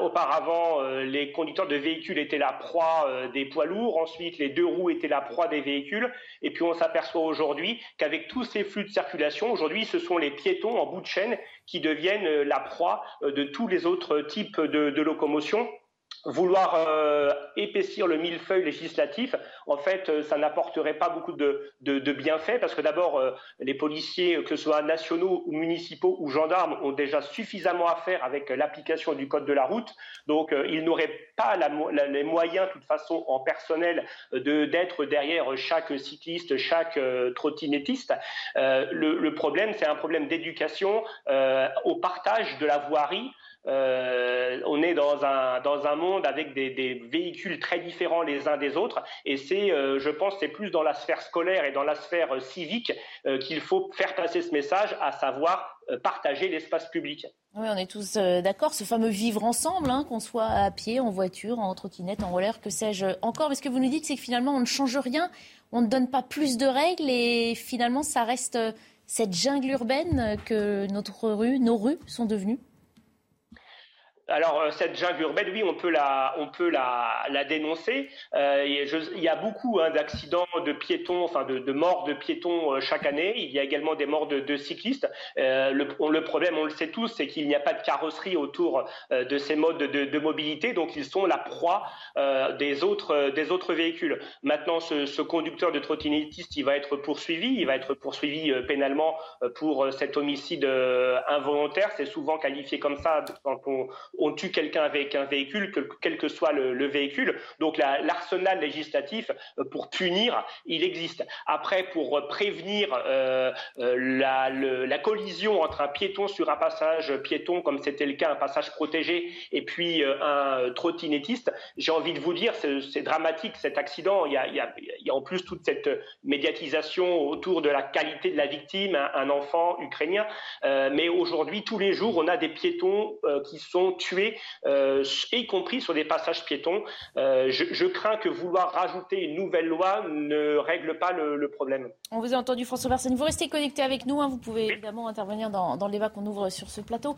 auparavant, les conducteurs de véhicules étaient la proie des poids lourds. Ensuite, les deux roues étaient la proie des véhicules. Et puis on s'aperçoit aujourd'hui qu'avec tous ces flux de circulation. Aujourd'hui, ce sont les piétons en bout de chaîne qui deviennent euh, la proie euh, de tous les autres types de locomotion vouloir euh, épaissir le millefeuille législatif, en fait, euh, ça n'apporterait pas beaucoup de, de, bienfaits parce que d'abord, euh, les policiers, que ce soit nationaux ou municipaux ou gendarmes, ont déjà suffisamment à faire avec l'application du code de la route. Donc, ils n'auraient pas les moyens, de toute façon, en personnel, de d'être derrière chaque cycliste, chaque trottinettiste. Le, le, problème, c'est un problème d'éducation au partage de la voirie. Euh, on est dans un, dans un monde avec des, véhicules très différents les uns des autres. Et c'est, euh, je pense, c'est plus dans la sphère scolaire et dans la sphère euh, civique qu'il faut faire passer ce message, à savoir partager l'espace public. Oui, on est tous d'accord. Ce fameux vivre ensemble, hein, qu'on soit à pied, en voiture, en trottinette, en roller, que sais-je encore. Mais ce que vous nous dites, c'est que finalement, on ne change rien, on ne donne pas plus de règles et finalement, ça reste cette jungle urbaine que notre rue, nos rues sont devenues alors euh, cette jungle urbaine, oui, on peut la, dénoncer. Euh, il y a beaucoup hein, d'accidents de piétons, enfin de, morts de piétons euh, chaque année. Il y a également des morts de, cyclistes. Le, problème, on le sait tous, c'est qu'il n'y a pas de carrosserie autour de ces modes de, mobilité, donc ils sont la proie des autres, véhicules. Maintenant, ce, conducteur de trottinettiste, il va être poursuivi, il va être poursuivi pénalement pour cet homicide involontaire. C'est souvent qualifié comme ça on tue quelqu'un avec un véhicule, quel que soit le, véhicule. Donc l'arsenal législatif euh, pour punir, il existe. Après, pour prévenir euh, euh, la, collision entre un piéton sur un passage piéton, comme c'était le cas, un passage protégé, et puis un trottinettiste, j'ai envie de vous dire, c'est dramatique cet accident. Il y, a, en plus toute cette médiatisation autour de la qualité de la victime, un, enfant ukrainien. mais aujourd'hui, tous les jours, on a des piétons qui sont tués ponctuées, y compris sur des passages piétons. Je, crains que vouloir rajouter une nouvelle loi ne règle pas le, problème. On vous a entendu, François Bersani. Vous restez connecté avec nous. Hein. Vous pouvez évidemment intervenir dans, le débat qu'on ouvre sur ce plateau.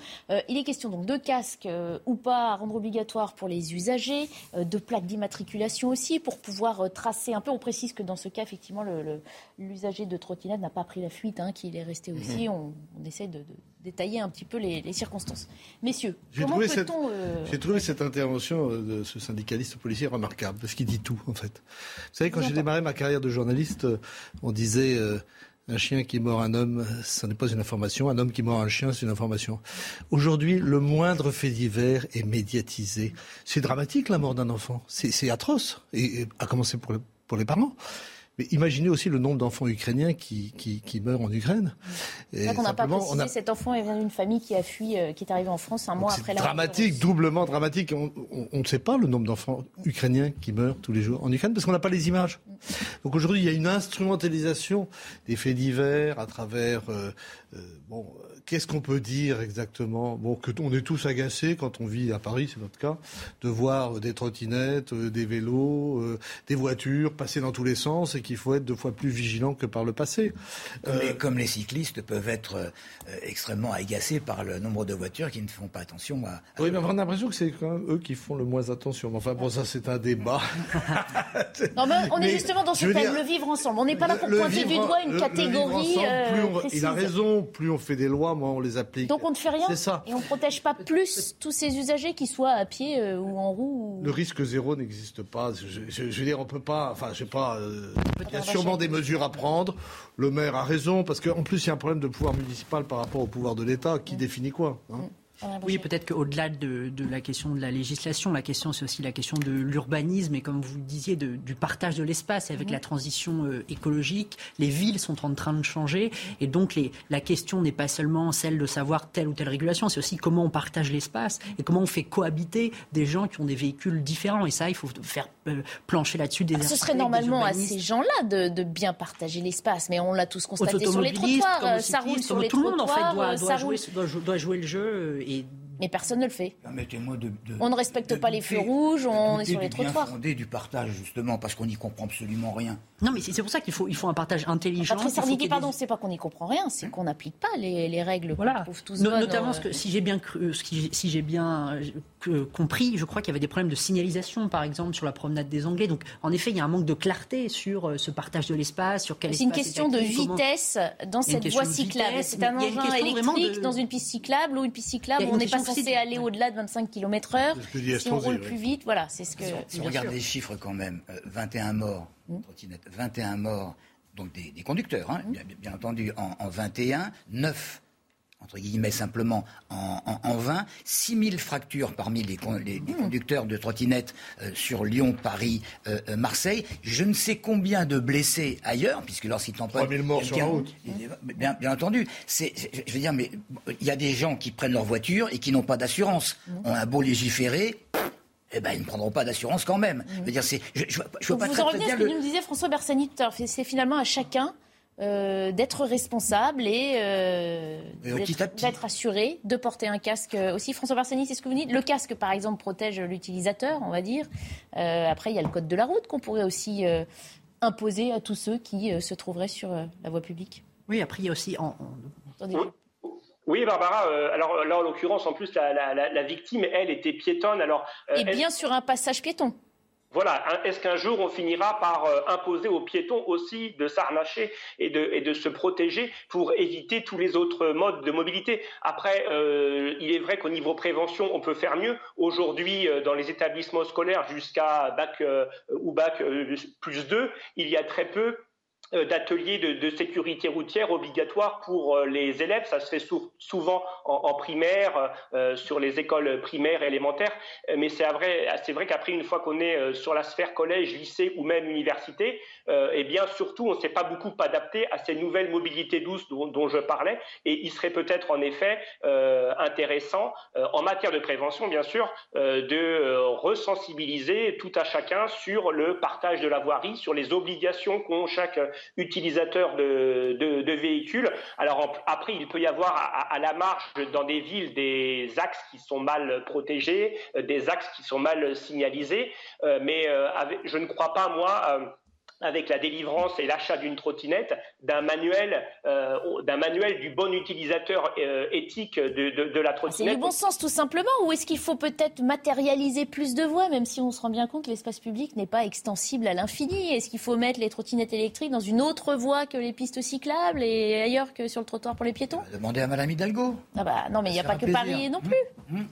il est question donc de casques ou pas à rendre obligatoire pour les usagers, de plaques d'immatriculation aussi pour pouvoir tracer un peu. On précise que dans ce cas, effectivement, l'usager de trottinette n'a pas pris la fuite, hein, qu'il est resté aussi. Mhm. On, essaie de, détailler un petit peu les, circonstances. Messieurs, comment peut-on... Euh, j'ai trouvé cette intervention euh, de ce syndicaliste policier remarquable, parce qu'il dit tout, en fait. Vous savez, quand j'ai démarré ma carrière de journaliste, euh, on disait... un chien qui mord un homme, ce n'est pas une information. Un homme qui mord un chien, c'est une information. Aujourd'hui, le moindre fait divers est médiatisé. C'est dramatique, la mort d'un enfant. C'est atroce. Et, à commencer pour les parents. Mais imaginez aussi le nombre d'enfants ukrainiens qui, qui, meurent en Ukraine. Vrai qu'on n'a pas précisé, cet enfant vient d'une famille qui a fui, euh, qui est arrivée en France un mois après la dramatique, doublement dramatique. On, ne sait pas le nombre d'enfants ukrainiens qui meurent tous les jours en Ukraine parce qu'on n'a pas les images. Donc aujourd'hui, il y a une instrumentalisation des faits divers à travers... Euh, euh, bon, qu'est-ce qu'on peut dire exactement? Bon, que on est tous agacés quand on vit à Paris, c'est notre cas, de voir des trottinettes, euh, des vélos, euh, des voitures passer dans tous les sens et qu'il faut être deux fois plus vigilant que par le passé. Comme, les, cyclistes peuvent être extrêmement agacés par le nombre de voitures qui ne font pas attention à. Oui, mais on a l'impression que c'est quand même eux qui font le moins attention. Enfin, bon, ça c'est un débat. [LAUGHS] non, mais on est justement dans ce thème, le vivre ensemble. On n'est pas là pour pointer du doigt une catégorie. il a raison plus on fait des lois, moins on les applique. Donc on ne fait rien. C'est ça. Et on ne protège pas plus tous ces usagers, qui soient à pied euh, ou en roue. Le risque zéro n'existe pas. Je, veux dire, on peut pas. Enfin, je sais pas. Euh, il y a sûrement des mesures à prendre. Le maire a raison parce qu'en plus il y a un problème de pouvoir municipal par rapport au pouvoir de l'État. Qui définit quoi hein mm. Oui, peut-être qu'au-delà de, la question de la législation, la question c'est aussi la question de l'urbanisme et comme vous le disiez, du partage de l'espace. Avec mhm. la transition euh, écologique, les villes sont en train de changer et donc la question n'est pas seulement celle de savoir telle ou telle régulation, c'est aussi comment on partage l'espace et comment on fait cohabiter des gens qui ont des véhicules différents. Et ça, il faut faire euh, plancher là-dessus des. Ah, ce serait normalement à ces gens-là de, bien partager l'espace, mais on l'a tous constaté sur les trottoirs. Euh, ça roule sur les tout trottoirs. Le monde en fait doit, jouer, doit jouer le jeu mais personne ne le fait. De, on ne respecte pas les feux rouges, on est sur les trottoirs. fondé du partage, justement, parce qu'on n'y comprend absolument rien. Non, mais c'est pour ça qu'il faut, il faut un partage intelligent. Patrice pardon, c'est pas qu'on n'y comprend rien, c'est qu'on n'applique pas les, les règles voilà. tous Notamment, euh, ce que, si j'ai bien, cru, si j'ai bien euh, compris, je crois qu'il y avait des problèmes de signalisation, par exemple, sur la promenade des Anglais. Donc, en effet, il y a un manque de clarté sur euh, ce partage de l'espace, sur quel C'est une question de vitesse dans cette voie cyclable. C'est un engin électrique dans une piste cyclable ou une piste cyclable où on n'est pas censé aller au-delà de 25 km/h. Si on roule plus vite, voilà, c'est ce que. Si on regarde les chiffres quand même, 21 morts 21 morts, donc des, conducteurs, hein, bien, entendu, en, 21, 9 entre guillemets simplement en, 20, 6000 fractures parmi les, mmh. conducteurs de trottinettes euh, sur Lyon, Paris, euh, euh, Marseille. Je ne sais combien de blessés ailleurs, puisque lorsqu'ils tamponnent... 3000 morts sur la route. Bien, bien entendu. Je veux dire, mais il y a des gens qui prennent leur voiture et qui n'ont pas d'assurance. Mmh. On a beau légiférer, eh ben, ils ne prendront pas d'assurance quand même. Je veux dire, c'est, je, je, je pas vous en revenez à ce que nous disait François Bersani tout à l'heure. C'est finalement à chacun euh, d'être responsable et, euh, d'être assuré, de porter un casque aussi. François Bersani, c'est ce que vous dites Le casque, par exemple, protège l'utilisateur, on va dire. Euh, après, il y a le code de la route qu'on pourrait aussi imposer à tous ceux qui se trouveraient sur la voie publique. Oui, après, il y a aussi... En, oui, Barbara. Euh, alors là, en l'occurrence, en plus, la, victime, elle, était piétonne. Alors, euh, et bien sur un passage piéton. Voilà. Est-ce qu'un jour on finira par euh, imposer aux piétons aussi de s'arnacher et de, et de se protéger pour éviter tous les autres modes de mobilité? Après, il est vrai qu'au niveau prévention, on peut faire mieux. Aujourd'hui, dans les établissements scolaires jusqu'à bac ou bac plus 2, il y a très peu euh, d'ateliers de, sécurité routière obligatoires pour euh, les élèves. Ça se fait souvent en, primaire, euh, sur les écoles primaires élémentaires. Mais c'est vrai, vrai qu'après, une fois qu'on est sur la sphère collège, lycée ou même université, eh bien, surtout, on ne s'est pas beaucoup adapté à ces nouvelles mobilités douces dont, je parlais. Et il serait peut-être en effet intéressant, en matière de prévention, bien sûr, de resensibiliser tout à chacun sur le partage de la voirie, sur les obligations qu'ont chaque utilisateurs de, véhicules. Alors après, il peut y avoir à, la marge dans des villes des axes qui sont mal protégés, des axes qui sont mal signalisés, mais je ne crois pas, moi, avec la délivrance et l'achat d'une trottinette, d'un manuel, euh, d'un manuel du bon utilisateur euh, éthique de, la trottinette. C'est du bon sens tout simplement, ou est-ce qu'il faut peut-être matérialiser plus de voies, même si on se rend bien compte que l'espace public n'est pas extensible à l'infini? Est-ce qu'il faut mettre les trottinettes électriques dans une autre voie que les pistes cyclables et ailleurs que sur le trottoir pour les piétons? Demandez à Madame Hidalgo. Ah bah non, mais il n'y a pas que Paris non plus. Mmh. Mmh.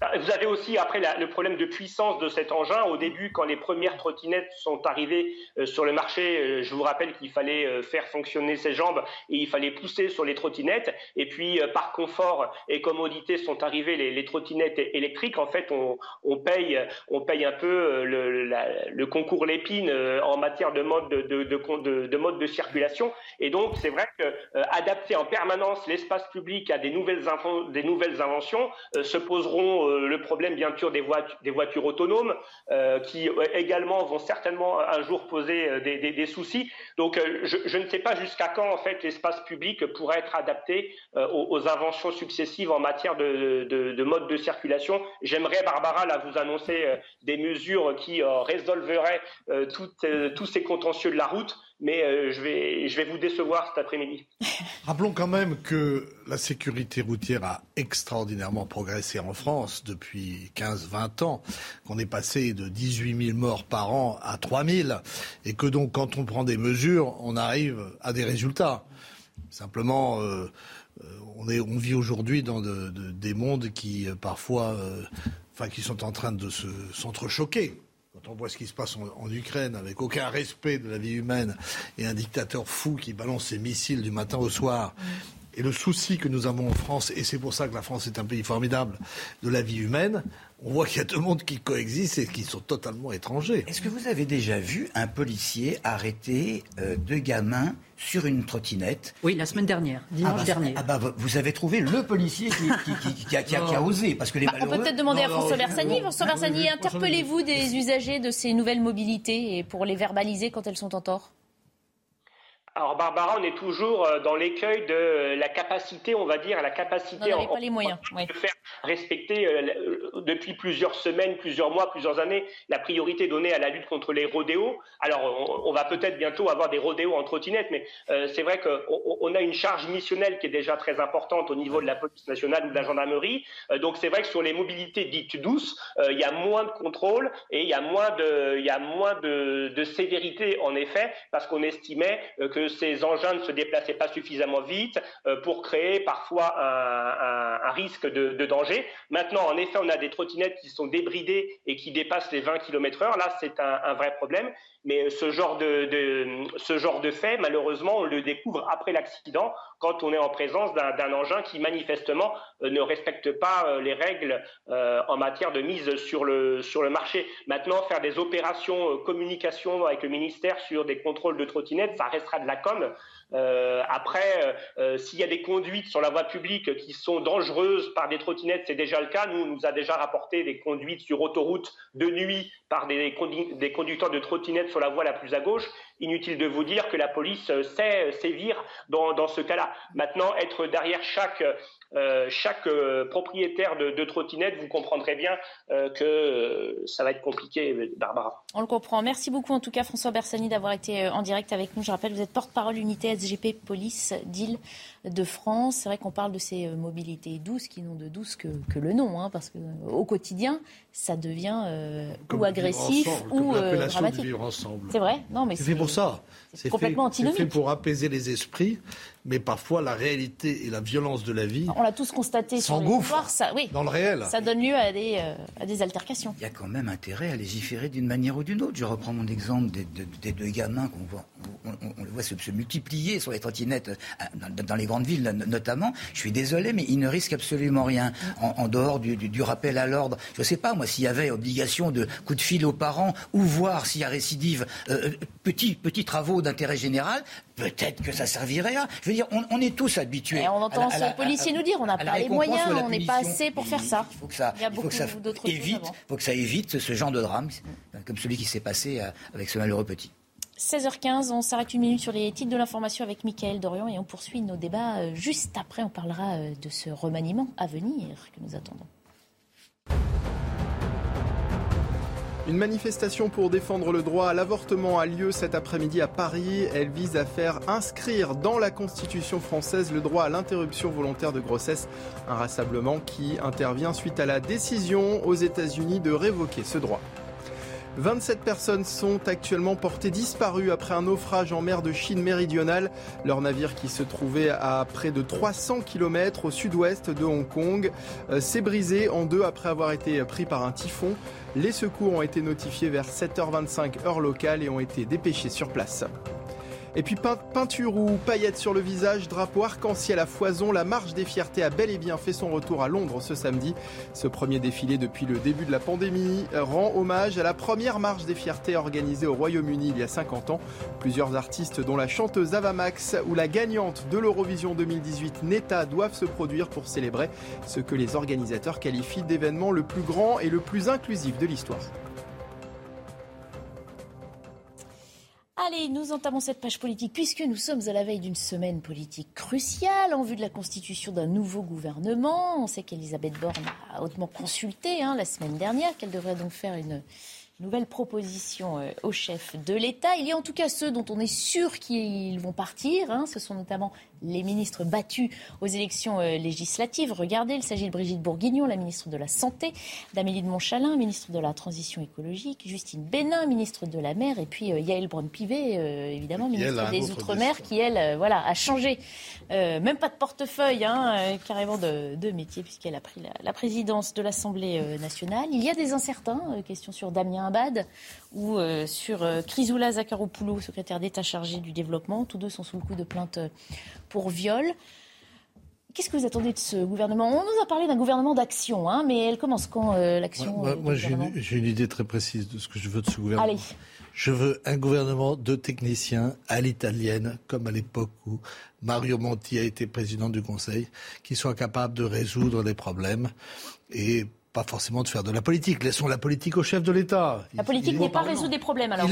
Vous avez aussi après le problème de puissance de cet engin. Au début, quand les premières trottinettes sont arrivées euh, sur le marché, euh, je vous rappelle qu'il fallait euh, faire fonctionner ses jambes et il fallait pousser sur les trottinettes. Et puis, par confort et commodité, sont arrivées les, trottinettes électriques. En fait, on, paye, on paye un peu le, concours l'épine en matière de mode de, circulation. Et donc, c'est vrai que adapter en permanence l'espace public à des nouvelles, des nouvelles inventions se poseront euh, le problème, bien sûr, des, voitures, autonomes, euh, qui euh, également vont certainement un jour poser des, soucis. Donc, je, ne sais pas jusqu'à quand, en fait, l'espace public pourrait être adapté aux, inventions successives en matière de, de, mode de circulation. J'aimerais, Barbara, vous annoncer des mesures qui résolveraient tous ces contentieux de la route mais euh, je, vais, vous décevoir cet après-midi. [LAUGHS] Rappelons quand même que la sécurité routière a extraordinairement progressé en France depuis 15-20 ans, qu'on est passé de 18 000 morts par an à 3 000, et que donc quand on prend des mesures, on arrive à des résultats. Simplement, euh, euh, on, vit aujourd'hui dans des mondes qui parfois, sont en train de se s'entrechoquer on voit ce qui se passe en, Ukraine, avec aucun respect de la vie humaine, et un dictateur fou qui balance ses missiles du matin au soir, et le souci que nous avons en France, et c'est pour ça que la France est un pays formidable, de la vie humaine, on voit qu'il y a deux mondes qui coexistent et qui sont totalement étrangers. Est-ce que vous avez déjà vu un policier arrêter euh, deux gamins sur une trottinette? Oui, la semaine dernière, dimanche ah bah, dernier. Ah bah, vous avez trouvé le policier qui, a, osé, parce que les bah, On peut peut-être demander à François Bersani. François Bersani, interpellez-vous des usagers de ces nouvelles mobilités et pour les verbaliser quand elles sont en tort alors Barbara, on est toujours euh, dans l'écueil de la capacité, on va dire, la capacité en, pas les moyens, de faire respecter euh, euh, depuis plusieurs semaines, plusieurs mois, plusieurs années la priorité donnée à la lutte contre les rodéos. Alors on, va peut-être bientôt avoir des rodéos en trottinette, mais c'est vrai qu'on on a une charge missionnelle qui est déjà très importante au niveau de la police nationale ou de la gendarmerie. donc c'est vrai que sur les mobilités dites douces, il y a moins de contrôle et il y a moins de, il y a moins de, de sévérité en effet, parce qu'on estimait que ces engins ne se déplaçaient pas suffisamment vite euh, pour créer parfois un, risque de, danger. Maintenant, en effet, on a des trottinettes qui sont débridées et qui dépassent les 20 km/h. Là, c'est un, vrai problème. Mais ce genre de, ce genre de fait, malheureusement, on le découvre après l'accident, quand on est en présence d'un engin qui manifestement euh, ne respecte pas euh, les règles en matière de mise sur le, marché. Maintenant, faire des opérations communication avec le ministère sur des contrôles de trottinettes, ça restera de la com. Euh, après, euh, euh, s'il y a des conduites sur la voie publique qui sont dangereuses par des trottinettes, c'est déjà le cas. Nous, on nous a déjà rapporté des conduites sur autoroute de nuit par des, des conducteurs de trottinettes sur la voie la plus à gauche. Inutile de vous dire que la police sait sévir dans, dans ce cas-là. Maintenant, être derrière chaque euh, chaque euh, propriétaire de, de, trottinette, vous comprendrez bien euh, que ça va être compliqué, Barbara. On le comprend. Merci beaucoup en tout cas François Bersani d'avoir été en direct avec nous. Je rappelle, vous êtes porte-parole unité SGP Police d'Île-de-France. C'est vrai qu'on parle de ces mobilités douces qui n'ont de douce que, que le nom, hein, parce qu'au quotidien, ça devient ou agressif ou dramatique. C'est vrai, non mais c'est pour ça. C'est complètement antinomique. C'est fait pour apaiser les esprits mais parfois la réalité et la violence de la vie. On l'a tous constaté sur les ça, oui, dans le réel. Ça donne lieu à des, euh, à des altercations. Il y a quand même intérêt à légiférer d'une manière ou d'une autre. Je reprends mon exemple des, des deux gamins qu'on voit, on, on, voit se, multiplier sur les trottinettes euh, dans, les grandes villes notamment. Je suis désolé, mais ils ne risquent absolument rien en, dehors du, du, rappel à l'ordre. Je ne sais pas moi s'il y avait obligation de coup de fil aux parents ou voir s'il y a récidive, euh, petits petits travaux d'intérêt général. Peut-être que ça servirait à. Je veux dire, on, est tous habitués. Et on entend ce policier nous dire, on n'a pas les moyens, on n'est pas assez pour faire ça. Il faut que ça, il évite, faut que ça évite ce genre de drame, comme celui qui s'est passé euh, avec ce malheureux petit. 16h15, on s'arrête une minute sur les titres de l'information avec Mickaël Dorian et on poursuit nos débats euh, juste après. On parlera euh, de ce remaniement à venir que nous attendons. Une manifestation pour défendre le droit à l'avortement a lieu cet après-midi à Paris. Elle vise à faire inscrire dans la Constitution française le droit à l'interruption volontaire de grossesse. Un rassemblement qui intervient suite à la décision aux États-Unis de révoquer ce droit. 27 personnes sont actuellement portées disparues après un naufrage en mer de Chine méridionale. Leur navire qui se trouvait à près de 300 km au sud-ouest de Hong Kong euh, s'est brisé en deux après avoir été pris par un typhon. Les secours ont été notifiés vers 7h25 heure locale et ont été dépêchés sur place. Et puis peinture ou paillettes sur le visage, drapeau arc-en-ciel à foison, la marche des fiertés a bel et bien fait son retour à Londres ce samedi. Ce premier défilé depuis le début de la pandémie rend hommage à la première marche des fiertés organisée au Royaume-Uni il y a 50 ans. Plusieurs artistes dont la chanteuse Ava Max ou la gagnante de l'Eurovision 2018 Neta doivent se produire pour célébrer ce que les organisateurs qualifient d'événement le plus grand et le plus inclusif de l'histoire. Allez, nous entamons cette page politique puisque nous sommes à la veille d'une semaine politique cruciale en vue de la constitution d'un nouveau gouvernement. On sait qu'Elisabeth Borne a hautement consulté hein, la semaine dernière qu'elle devrait donc faire une nouvelle proposition euh, au chef de l'État. Il y a en tout cas ceux dont on est sûr qu'ils vont partir. Hein. Ce sont notamment les ministres battus aux élections euh, législatives. Regardez, il s'agit de Brigitte Bourguignon, la ministre de la Santé, d'Amélie de Montchalin, ministre de la Transition écologique, Justine Bénin, ministre de la Mer, et puis euh, Yael Braun-Pivet, euh, évidemment, ministre des Outre-mer, qui, elle, voilà, a changé, même pas de portefeuille, hein, carrément de, métier, puisqu'elle a pris la, présidence de l'Assemblée nationale. Il y a des incertains, question sur Damien Abad ou sur Chrysoula Zakharopoulou, secrétaire d'État chargé du développement. Tous deux sont sous le coup de plainte pour viol. Qu'est-ce que vous attendez de ce gouvernement? On nous a parlé d'un gouvernement d'action, hein, mais elle commence quand euh, l'action Moi, j'ai une, idée très précise de ce que je veux de ce gouvernement. Allez. Je veux un gouvernement de techniciens à l'italienne, comme à l'époque où Mario Monti a été président du Conseil, qui soit capable de résoudre des problèmes et pas forcément de faire de la politique. Laissons la politique au chef de l'État. La politique n'est pas résoudre des problèmes alors.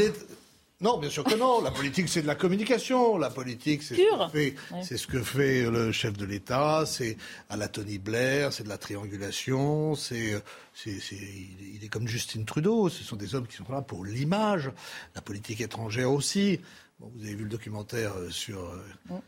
Non, bien sûr que non. La politique, c'est de la communication. La politique, c'est ce, ce que fait le chef de l'État. C'est à la Tony Blair, c'est de la triangulation. C'est, il est comme Justine Trudeau. Ce sont des hommes qui sont là pour l'image. La politique étrangère aussi. Bon, vous avez vu le documentaire euh,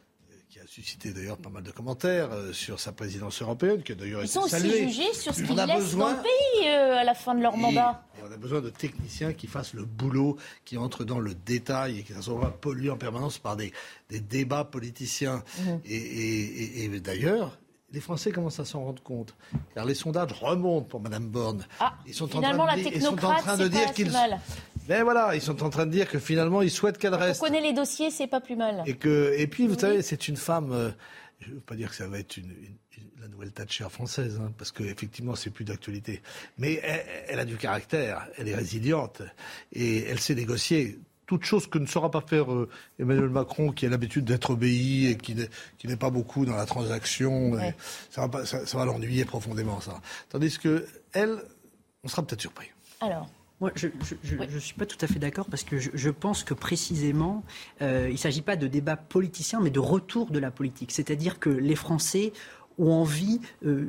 sur euh, suscité d'ailleurs pas mal de commentaires euh, sur sa présidence européenne, qui a d'ailleurs été saluée. Ils sont aussi jugés sur ce qu'ils laissent dans le pays euh, à la fin de leur mandat. on a besoin de techniciens qui fassent le boulot, qui entrent dans le détail et qui ne sont pas pollués en permanence par des, des débats politiciens. Mhm. Et, et, d'ailleurs, les Français commencent à s'en rendre compte, car les sondages remontent pour Mme Borne. Ah, ils sont finalement, en train de, la technocrate, ils sont en train de dire qu'ils mais voilà, ils sont en train de dire que finalement, ils souhaitent qu'elle reste. On connaît les dossiers, c'est pas plus mal. Et, que, et puis, vous savez, c'est une femme. Euh, je ne veux pas dire que ça va être une, la nouvelle Thatcher française, hein, parce qu'effectivement, c'est plus d'actualité. Mais elle, a du caractère, elle est résiliente, et elle sait négocier toute chose que ne saura pas faire euh, Emmanuel Macron, qui a l'habitude d'être obéi et qui n'est pas beaucoup dans la transaction. Ça va, ça, ça va l'ennuyer profondément, ça. Tandis que elle, on sera peut-être surpris. Alors moi, je ne suis pas tout à fait d'accord parce que je, pense que précisément, euh, il ne s'agit pas de débat politicien, mais de retour de la politique. C'est-à-dire que les Français ont envie, euh,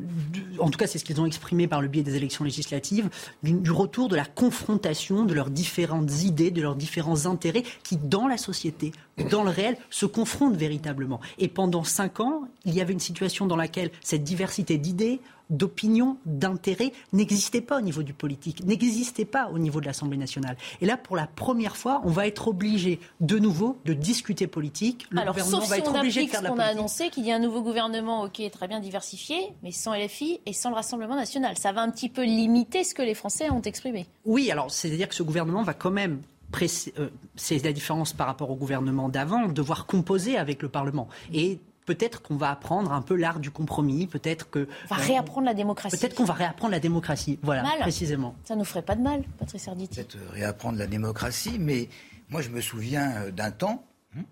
en tout cas c'est ce qu'ils ont exprimé par le biais des élections législatives, du, retour de la confrontation de leurs différentes idées, de leurs différents intérêts qui, dans la société, dans le réel, se confrontent véritablement. Et pendant cinq ans, il y avait une situation dans laquelle cette diversité d'idées, d'opinion, d'intérêt n'existait pas au niveau du politique, n'existait pas au niveau de l'Assemblée nationale. Et là, pour la première fois, on va être obligé de nouveau de discuter politique. Le Alors, gouvernement sauf va si être on obligé de faire ce qu'on a annoncé, qu'il y a un nouveau gouvernement, ok, très bien diversifié, mais sans LFI et sans le Rassemblement national. Ça va un petit peu limiter ce que les Français ont exprimé. Oui, alors c'est-à-dire que ce gouvernement va quand même euh, c'est la différence par rapport au gouvernement d'avant, devoir composer avec le Parlement. Et peut-être qu'on va apprendre un peu l'art du compromis, peut-être que... On va réapprendre la démocratie. Peut-être qu'on va réapprendre la démocratie, voilà, précisément. Ça nous ferait pas de mal, Patrice Arditi. Peut-être euh, réapprendre la démocratie, mais moi je me souviens euh, d'un temps, hein,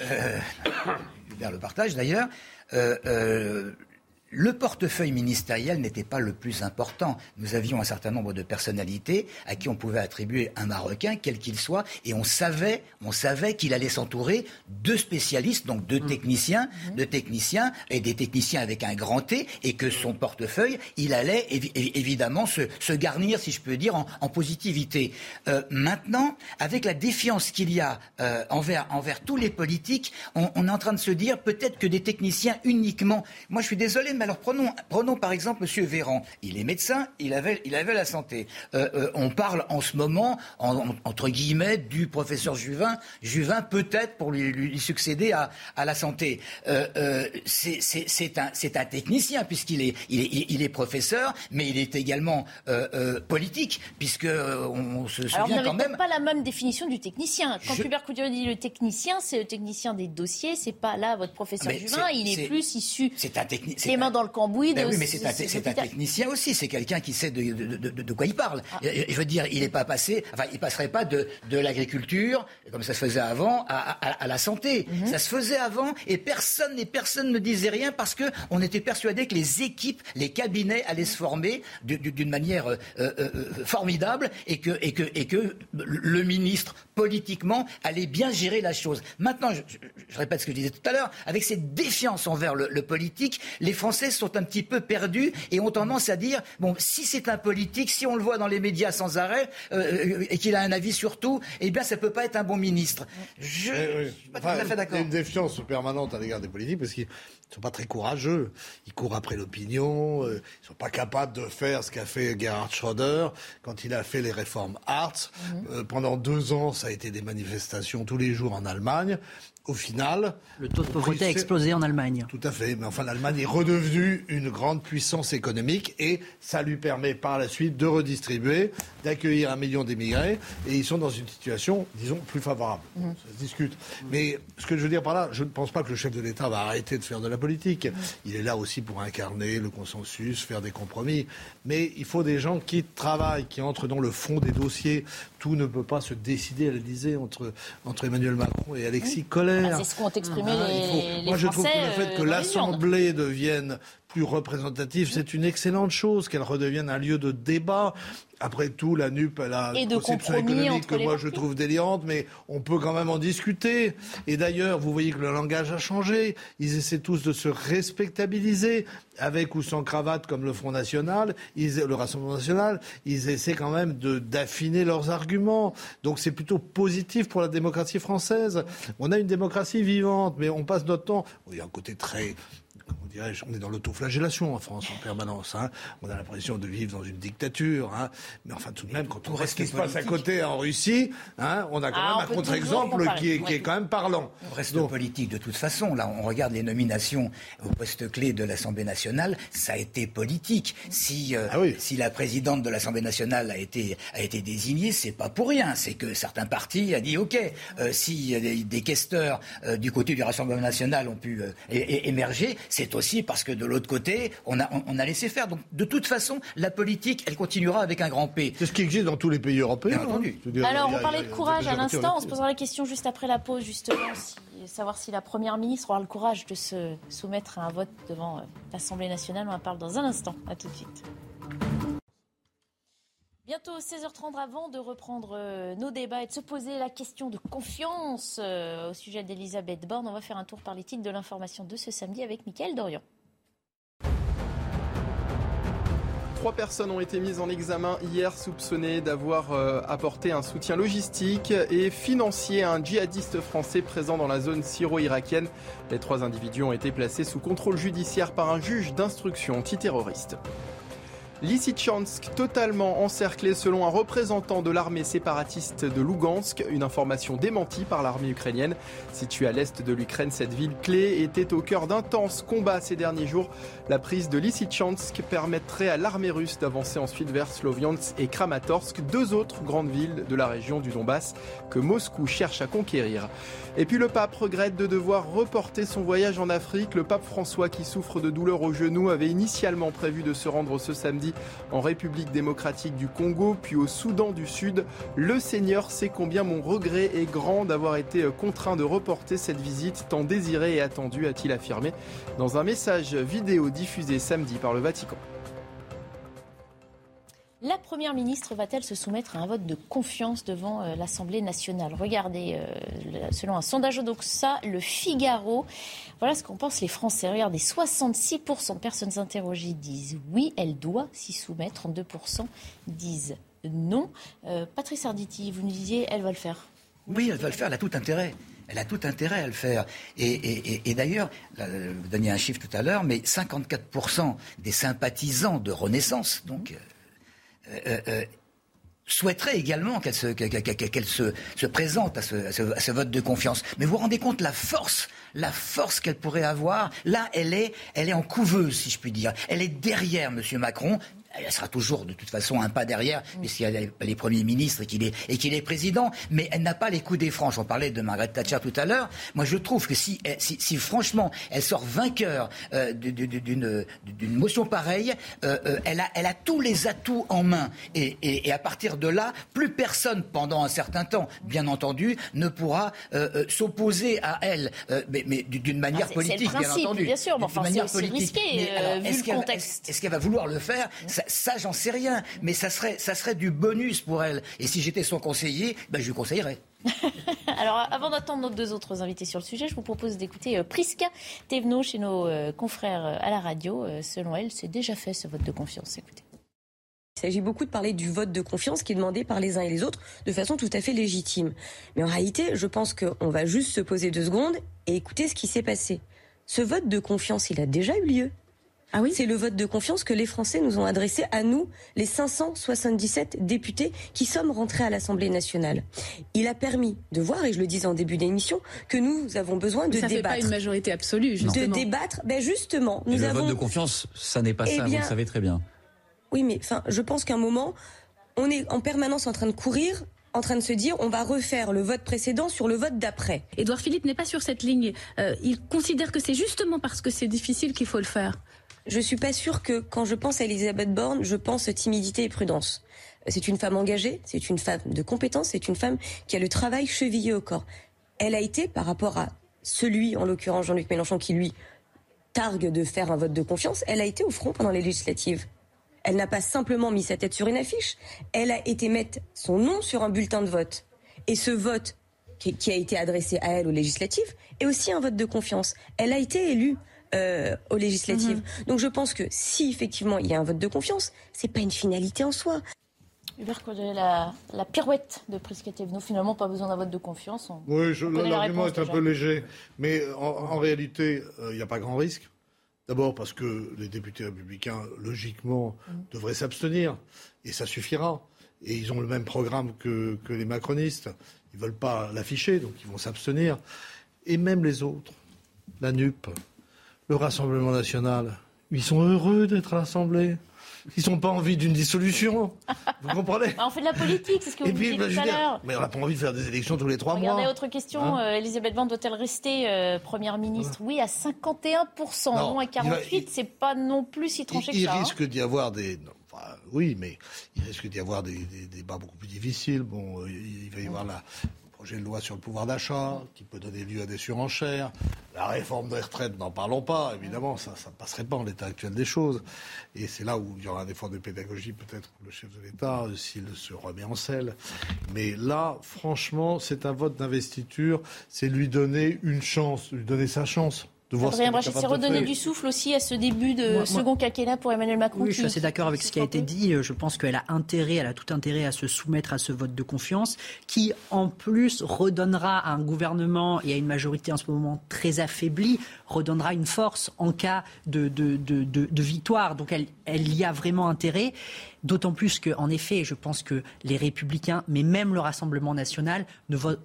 euh, [COUGHS] vers le partage d'ailleurs, le portefeuille ministériel n'était pas le plus important. Nous avions un certain nombre de personnalités à qui on pouvait attribuer un Marocain, quel qu'il soit, et on savait, on savait qu'il allait s'entourer de spécialistes, donc de mmh. techniciens, mmh. de techniciens et des techniciens avec un grand T, et que son portefeuille, il allait évidemment se, garnir, si je peux dire, en, positivité. Euh, maintenant, avec la défiance qu'il y a euh, envers, envers tous les politiques, on, on est en train de se dire peut-être que des techniciens uniquement. Moi, je suis désolé, alors prenons, prenons par exemple M. Véran. Il est médecin, il avait, il avait la santé. Euh, euh, on parle en ce moment, entre guillemets, du professeur Juvin. Juvin peut-être pour lui, succéder à, à, la santé. Euh, c'est un, un, technicien puisqu'il est, il est, il est, professeur, mais il est également politique puisque on, se souvient alors, quand même. pas la même définition du technicien. Quand Hubert Couturier dit le technicien, c'est le technicien des dossiers. C'est pas là votre professeur Juvin. Il est, plus issu. C'est un technicien dans le cambouis. Ben oui, mais c'est un, technicien aussi. C'est quelqu'un qui sait de, quoi il parle. Ah. Je veux dire, il n'est pas passé. Enfin, il passerait pas de, l'agriculture, comme ça se faisait avant, à, la santé. Mhm. Ça se faisait avant, et personne et personne ne disait rien parce que on était persuadé que les équipes, les cabinets allaient se former d'une manière euh, euh, euh, formidable et que, et que, et que le ministre politiquement allait bien gérer la chose. Maintenant, je, répète ce que je disais tout à l'heure, avec cette défiance envers le, le politique, les Français sont un petit peu perdus et ont tendance à dire bon, si c'est un politique, si on le voit dans les médias sans arrêt euh, et qu'il a un avis sur tout, eh bien, ça peut pas être un bon ministre. Je ne suis pas tout à fait d'accord. Il y a une défiance permanente à l'égard des politiques parce qu'ils ne sont pas très courageux. Ils courent après l'opinion. Euh, ils ne sont pas capables de faire ce qu'a fait Gerhard Schröder quand il a fait les réformes Hartz. Mhm. Euh, pendant deux ans, ça a été des manifestations tous les jours en Allemagne au final. Le taux de pauvreté a explosé en Allemagne. Tout à fait. Mais enfin, l'Allemagne est redevenue une grande puissance économique et ça lui permet par la suite de redistribuer, d'accueillir un million d'émigrés et ils sont dans une situation, disons, plus favorable. Mmh. Ça se discute. Mais ce que je veux dire par là, je ne pense pas que le chef de l'État va arrêter de faire de la politique. Mmh. Il est là aussi pour incarner le consensus, faire des compromis. Mais il faut des gens qui travaillent, qui entrent dans le fond des dossiers. Tout ne peut pas se décider à l'Élysée entre, entre Emmanuel Macron et Alexis mmh. Ah, c'est ce qu'ont exprimé ah, les, Moi, je trouve que le fait euh, que l'Assemblée devienne plus représentative, c'est une excellente chose, qu'elle redevienne un lieu de débat. Après tout, la NUP, elle a une conception économique que moi je trouve délirante, mais on peut quand même en discuter. Et d'ailleurs, vous voyez que le langage a changé. Ils essaient tous de se respectabiliser, avec ou sans cravate, comme le Front National, le Rassemblement National. Ils essaient quand même d'affiner leurs arguments. Donc c'est plutôt positif pour la démocratie française. On a une démocratie vivante, mais on passe notre temps. Il y a un côté très on est dans l'autoflagellation en France en permanence. Hein. On a l'impression de vivre dans une dictature. Hein. Mais enfin, tout de même, quand on voit ce qui se passe à côté en Russie, hein, on a quand ah, même un contre-exemple qui, est, quand même parlant. On reste politique de toute façon. Là, on regarde les nominations au poste clé de l'Assemblée nationale. Ça a été politique. Si, euh, ah si la présidente de l'Assemblée nationale a été, a été désignée, c'est pas pour rien. C'est que certains partis ont dit OK. Euh, si euh, des, des questeurs du côté du Rassemblement national ont pu émerger, c'est aussi parce que de l'autre côté, on a, on a laissé faire. Donc, de toute façon, la politique, elle continuera avec un grand P. C'est ce qui existe dans tous les pays européens. Bien entendu. Alors, on parlait de courage à l'instant. On se posera la question juste après la pause, justement, savoir si la Première ministre aura le courage de se soumettre à un vote devant euh, l'Assemblée nationale. On en parle dans un instant. À tout de suite. Bientôt 16h30 avant de reprendre euh, nos débats et de se poser la question de confiance euh, au sujet d'Elisabeth Borne. On va faire un tour par les titres de l'information de ce samedi avec Mickaël Dorian. Trois personnes ont été mises en examen hier soupçonnées d'avoir euh, apporté un soutien logistique et financier à un djihadiste français présent dans la zone syro-irakienne. Les trois individus ont été placés sous contrôle judiciaire par un juge d'instruction antiterroriste. Lysychansk totalement encerclé selon un représentant de l'armée séparatiste de Lugansk, une information démentie par l'armée ukrainienne. Située à l'est de l'Ukraine, cette ville clé était au cœur d'intenses combats ces derniers jours. La prise de Lysychansk permettrait à l'armée russe d'avancer ensuite vers Sloviansk et Kramatorsk, deux autres grandes villes de la région du Donbass que Moscou cherche à conquérir. Et puis le pape regrette de devoir reporter son voyage en Afrique. Le pape François, qui souffre de douleurs au genou, avait initialement prévu de se rendre ce samedi en République démocratique du Congo, puis au Soudan du Sud. Le Seigneur sait combien mon regret est grand d'avoir été contraint de reporter cette visite tant désirée et attendue, a-t-il affirmé dans un message vidéo diffusé samedi par le Vatican. La Première ministre va-t-elle se soumettre à un vote de confiance devant euh, l'Assemblée nationale? Regardez, euh, selon un sondage Odoxa, le Figaro, voilà ce qu'en pensent les Français. Regardez, 66% de personnes interrogées disent oui, elle doit s'y soumettre, 32% disent non. Euh, Patrice Arditi, vous nous disiez, elle va le faire. Oui, elle va le faire, elle a tout intérêt. Elle a tout intérêt à le faire. Et, d'ailleurs, vous donniez un chiffre tout à l'heure, mais 54% des sympathisants de Renaissance, donc souhaiterait également qu'elle se, présente à ce, à, ce, vote de confiance. Mais vous vous rendez compte la force, la force qu'elle pourrait avoir? Là, elle est, elle est en couveuse, si je puis dire. Elle est derrière M. Macron elle sera toujours de toute façon un pas derrière, puisqu'il y a les premiers ministres et qu'il est, et qu'il est président, mais elle n'a pas les coups des franches. On parlait de Margaret Thatcher tout à l'heure. Moi, je trouve que si, si, si franchement elle sort vainqueur euh, d'une, d'une motion pareille, euh, euh, elle, a, elle a tous les atouts en main. Et, et, et, à partir de là, plus personne, pendant un certain temps, bien entendu, ne pourra euh, s'opposer à elle, mais, mais, d'une manière ah, politique, bien entendu. Bien sûr, mais enfin, c'est, risqué, vu le contexte. Est-ce qu'elle va vouloir le faire? Ça, j'en sais rien. Mais ça serait, ça serait du bonus pour elle. Et si j'étais son conseiller, ben, je lui conseillerais. [LAUGHS] Alors, avant d'attendre nos deux autres invités sur le sujet, je vous propose d'écouter euh, Priska Thévenot chez nos euh, confrères euh, à la radio. selon elle, c'est déjà fait ce vote de confiance. Écoutez. Il s'agit beaucoup de parler du vote de confiance qui est demandé par les uns et les autres de façon tout à fait légitime. Mais en réalité, je pense qu'on va juste se poser deux secondes et écouter ce qui s'est passé. Ce vote de confiance, il a déjà eu lieu. Ah oui C'est le vote de confiance que les Français nous ont adressé à nous, les 577 députés qui sommes rentrés à l'Assemblée nationale. Il a permis de voir, et je le disais en début d'émission, que nous avons besoin de ça débattre. Ça fait pas une majorité absolue, justement. De débattre, ben justement. Nous le avons... vote de confiance, ça n'est pas eh ça, vous le savez très bien. Oui, mais enfin, je pense qu'à un moment, on est en permanence en train de courir en train de se dire on va refaire le vote précédent sur le vote d'après. Édouard Philippe n'est pas sur cette ligne. Euh, il considère que c'est justement parce que c'est difficile qu'il faut le faire je suis pas sûre que quand je pense à Elisabeth Borne, je pense timidité et prudence. C'est une femme engagée, c'est une femme de compétence, c'est une femme qui a le travail chevillé au corps. Elle a été, par rapport à celui, en l'occurrence Jean-Luc Mélenchon, qui lui targue de faire un vote de confiance, elle a été au front pendant les législatives. Elle n'a pas simplement mis sa tête sur une affiche, elle a été mettre son nom sur un bulletin de vote. Et ce vote qui a été adressé à elle aux législatives est aussi un vote de confiance. Elle a été élue euh, aux législatives. Mhm. Donc je pense que si effectivement il y a un vote de confiance, c'est pas une finalité en soi. Hubert la, la pirouette de Nous finalement pas besoin d'un vote de confiance. oui, l'argument est un peu léger, mais en, réalité, euh, il n'y a pas grand risque. D'abord parce que les députés républicains, logiquement, mhm. devraient s'abstenir, et ça suffira. Et ils ont le même programme que, que les macronistes. Ils ne veulent pas l'afficher, donc ils vont s'abstenir. Et même les autres, la NUP, le Rassemblement national, ils sont heureux d'être à l'Assemblée. Ils n'ont pas envie d'une dissolution. Vous comprenez [LAUGHS] bah, On fait de la politique, c'est ce que vous puis, tout à l'heure. Mais on n'a pas envie de faire des élections tous les trois mois. Regardez, autre question. Hein euh, Elisabeth Borne doit-elle rester euh, Première ministre Oui, à 51%, non, à 48%. C'est pas non plus si tranché il, que ça. Il hein. risque d'y avoir des... oui, mais il risque d'y avoir des, débats beaucoup plus difficiles. Bon, euh, il va y avoir la, projet de loi sur le pouvoir d'achat qui peut donner lieu à des surenchères. La réforme des retraites, n'en parlons pas, évidemment, ça ne passerait pas en l'état actuel des choses. Et c'est là où il y aura un effort de pédagogie peut-être le chef de l'État, s'il se remet en selle. Mais là, franchement, c'est un vote d'investiture, c'est lui donner une chance, lui donner sa chance de voir c'est redonner du souffle aussi à ce début de second quinquennat pour Emmanuel Macron. Oui, je suis assez d'accord avec ce qui a été dit. Je pense qu'elle a intérêt, elle a tout intérêt à se soumettre à ce vote de confiance, qui en plus redonnera à un gouvernement et à une majorité en ce moment très affaiblie, redonnera une force en cas de, de, de, de victoire. Donc elle, elle y a vraiment intérêt. D'autant plus qu'en effet, je pense que les Républicains, mais même le Rassemblement national, ne votent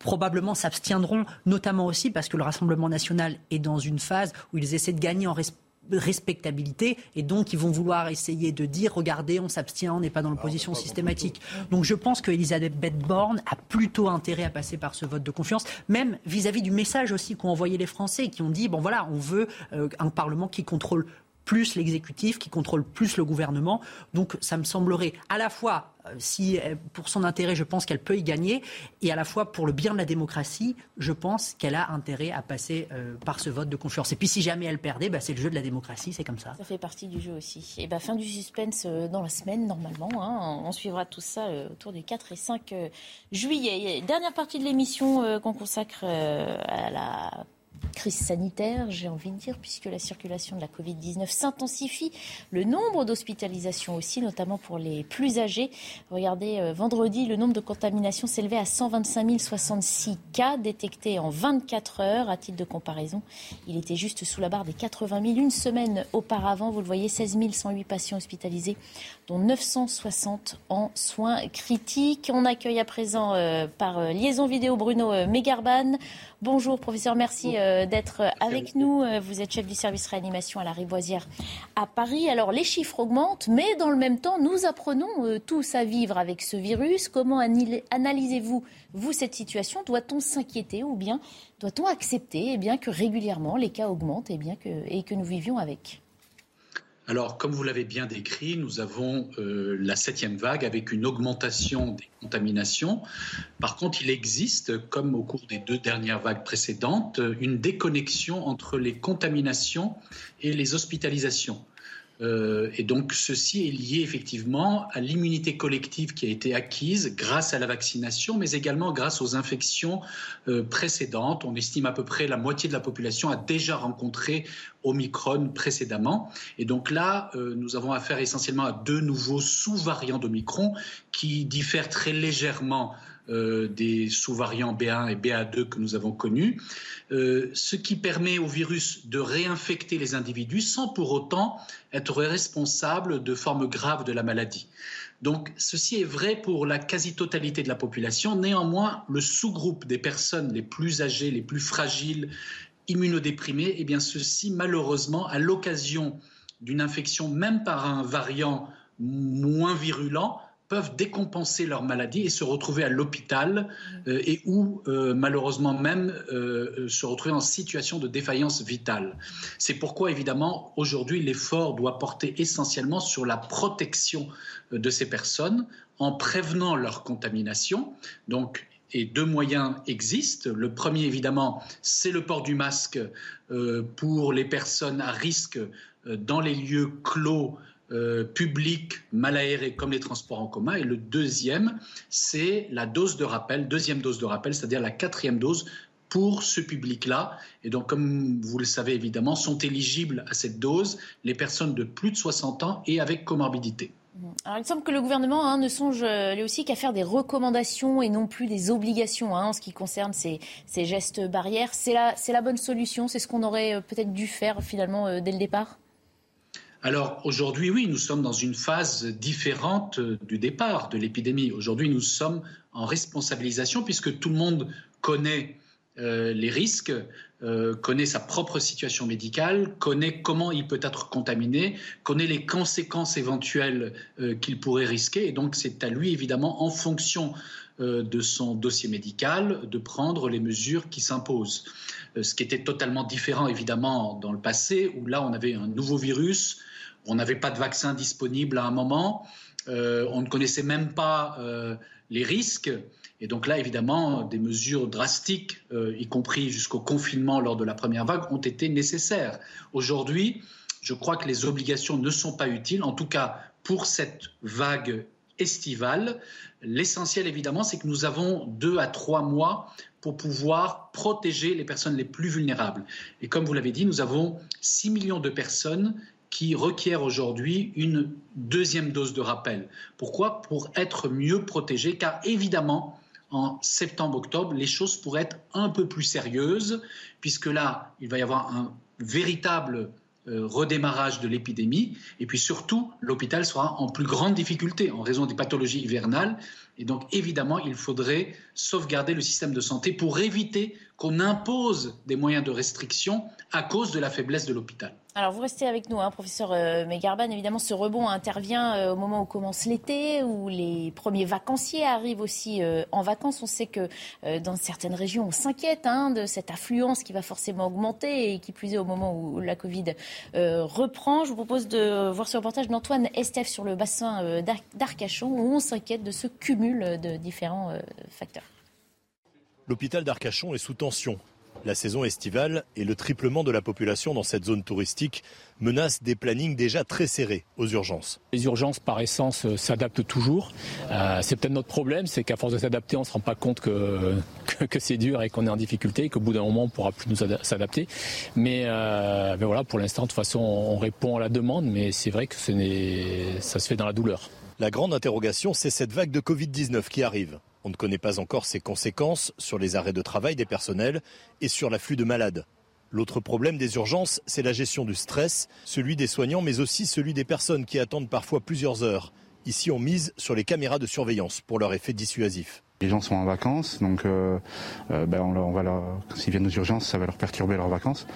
probablement s'abstiendront, notamment aussi parce que le Rassemblement national est dans une phase où ils essaient de gagner en respectabilité et donc ils vont vouloir essayer de dire regardez on s'abstient on n'est pas dans l'opposition systématique. donc je pense que Elisabeth Borne a plutôt intérêt à passer par ce vote de confiance même vis-à-vis du message aussi qu'ont envoyé les Français qui ont dit bon voilà on veut euh, un parlement qui contrôle plus l'exécutif, qui contrôle plus le gouvernement. Donc ça me semblerait à la fois euh, si euh, pour son intérêt, je pense qu'elle peut y gagner, et à la fois pour le bien de la démocratie, je pense qu'elle a intérêt à passer euh, par ce vote de confiance. Et puis si jamais elle perdait, bah, c'est le jeu de la démocratie, c'est comme ça. Ça fait partie du jeu aussi. Et bah, fin du suspense dans la semaine, normalement. Hein. On suivra tout ça autour du 4 et 5 juillet. Dernière partie de l'émission qu'on consacre à la crise sanitaire, j'ai envie de dire, puisque la circulation de la Covid-19 s'intensifie. Le nombre d'hospitalisations aussi, notamment pour les plus âgés. Regardez, euh, vendredi, le nombre de contaminations s'élevait à 125 066 cas détectés en 24 heures. À titre de comparaison, il était juste sous la barre des 80 000 une semaine auparavant. Vous le voyez, 16 108 patients hospitalisés, dont 960 en soins critiques. On accueille à présent euh, par euh, liaison vidéo Bruno Mégarban. Bonjour professeur, merci euh, d'être avec nous. Euh, vous êtes chef du service réanimation à la Rivoisière à Paris. Alors les chiffres augmentent, mais dans le même temps, nous apprenons euh, tous à vivre avec ce virus. Comment analysez-vous, vous, cette situation? Doit-on s'inquiéter ou bien doit-on accepter eh bien, que régulièrement les cas augmentent et, bien que, et que nous vivions avec? Alors, comme vous l'avez bien décrit, nous avons euh, la septième vague avec une augmentation des contaminations. Par contre, il existe, comme au cours des deux dernières vagues précédentes, une déconnexion entre les contaminations et les hospitalisations. Euh, et donc ceci est lié effectivement à l'immunité collective qui a été acquise grâce à la vaccination, mais également grâce aux infections euh, précédentes. On estime à peu près la moitié de la population a déjà rencontré Omicron précédemment. Et donc là, euh, nous avons affaire essentiellement à deux nouveaux sous-variants d'Omicron qui diffèrent très légèrement euh, des sous-variants B1 et BA2 que nous avons connus, euh, ce qui permet au virus de réinfecter les individus sans pour autant être responsable de formes graves de la maladie. Donc ceci est vrai pour la quasi-totalité de la population. Néanmoins, le sous-groupe des personnes les plus âgées, les plus fragiles, immunodéprimées, eh bien ceci malheureusement à l'occasion d'une infection même par un variant moins virulent peuvent décompenser leur maladie et se retrouver à l'hôpital euh, et ou euh, malheureusement même euh, se retrouver en situation de défaillance vitale. C'est pourquoi évidemment aujourd'hui l'effort doit porter essentiellement sur la protection de ces personnes en prévenant leur contamination. Donc et deux moyens existent. Le premier, évidemment, c'est le port du masque pour les personnes à risque dans les lieux clos euh, public mal aérés comme les transports en commun. Et le deuxième, c'est la dose de rappel, deuxième dose de rappel, c'est-à-dire la quatrième dose pour ce public-là. Et donc, comme vous le savez évidemment, sont éligibles à cette dose les personnes de plus de 60 ans et avec comorbidité. Alors, il semble que le gouvernement hein, ne songe euh, lui aussi qu'à faire des recommandations et non plus des obligations hein, en ce qui concerne ces, gestes barrières. C'est la, bonne solution C'est ce qu'on aurait euh, peut-être dû faire finalement dès le départ? Alors aujourd'hui, oui, nous sommes dans une phase différente du départ de l'épidémie. Aujourd'hui, nous sommes en responsabilisation puisque tout le monde connaît euh, les risques, euh, connaît sa propre situation médicale, connaît comment il peut être contaminé, connaît les conséquences éventuelles euh, qu'il pourrait risquer. Et donc c'est à lui, évidemment, en fonction de son dossier médical, de prendre les mesures qui s'imposent. ce qui était totalement différent, évidemment, dans le passé, où là, on avait un nouveau virus, on n'avait pas de vaccin disponible à un moment. Euh, on ne connaissait même pas euh, les risques. Et donc là, évidemment, des mesures drastiques, euh, y compris jusqu'au confinement lors de la première vague, ont été nécessaires. Aujourd'hui, je crois que les obligations ne sont pas utiles, en tout cas pour cette vague estivale. L'essentiel, évidemment, c'est que nous avons deux à trois mois pour pouvoir protéger les personnes les plus vulnérables. Et comme vous l'avez dit, nous avons 6 millions de personnes qui requiert aujourd'hui une deuxième dose de rappel. Pourquoi? Pour être mieux protégé, car évidemment, en septembre-octobre, les choses pourraient être un peu plus sérieuses, puisque là, il va y avoir un véritable euh, redémarrage de l'épidémie, et puis surtout, l'hôpital sera en plus grande difficulté en raison des pathologies hivernales, et donc évidemment, il faudrait sauvegarder le système de santé pour éviter qu'on impose des moyens de restriction à cause de la faiblesse de l'hôpital. Alors vous restez avec nous, hein, professeur euh, Megarban. Évidemment, ce rebond intervient euh, au moment où commence l'été, où les premiers vacanciers arrivent aussi euh, en vacances. On sait que dans certaines régions, on s'inquiète hein, de cette affluence qui va forcément augmenter et qui plus est au moment où la Covid reprend. Je vous propose de voir ce reportage d'Antoine Estef sur le bassin d'Arcachon, où on s'inquiète de ce cumul de différents facteurs. L'hôpital d'Arcachon est sous tension. La saison estivale et le triplement de la population dans cette zone touristique menacent des plannings déjà très serrés aux urgences. Les urgences, par essence, euh, s'adaptent toujours. Euh, c'est peut-être notre problème, c'est qu'à force de s'adapter, on ne se rend pas compte [LAUGHS] que, que, c'est dur et qu'on est en difficulté et qu'au bout d'un moment, on ne pourra plus nous s'adapter. Mais, euh, mais, voilà, pour l'instant, de toute façon, on répond à la demande, mais c'est vrai que ce ça se fait dans la douleur. La grande interrogation, c'est cette vague de Covid-19 qui arrive. On ne connaît pas encore ses conséquences sur les arrêts de travail des personnels et sur l'afflux de malades. L'autre problème des urgences, c'est la gestion du stress, celui des soignants, mais aussi celui des personnes qui attendent parfois plusieurs heures. Ici, on mise sur les caméras de surveillance pour leur effet dissuasif. Les gens sont en vacances, donc euh, euh, ben s'ils viennent aux urgences, ça va leur perturber leurs vacances.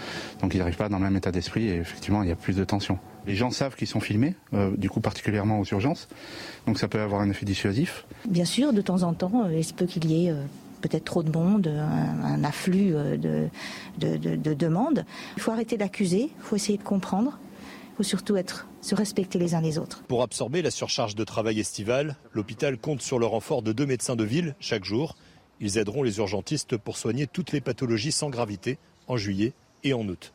Donc ils n'arrivent pas dans le même état d'esprit et effectivement, il y a plus de tension. Les gens savent qu'ils sont filmés, euh, du coup particulièrement aux urgences, donc ça peut avoir un effet dissuasif. Bien sûr, de temps en temps, il se peut qu'il y ait peut-être trop de monde, un, afflux de, de demandes. Il faut arrêter d'accuser, il faut essayer de comprendre, il faut surtout être se respecter les uns les autres. Pour absorber la surcharge de travail estivale, l'hôpital compte sur le renfort de deux médecins de ville chaque jour. Ils aideront les urgentistes pour soigner toutes les pathologies sans gravité en juillet et en août.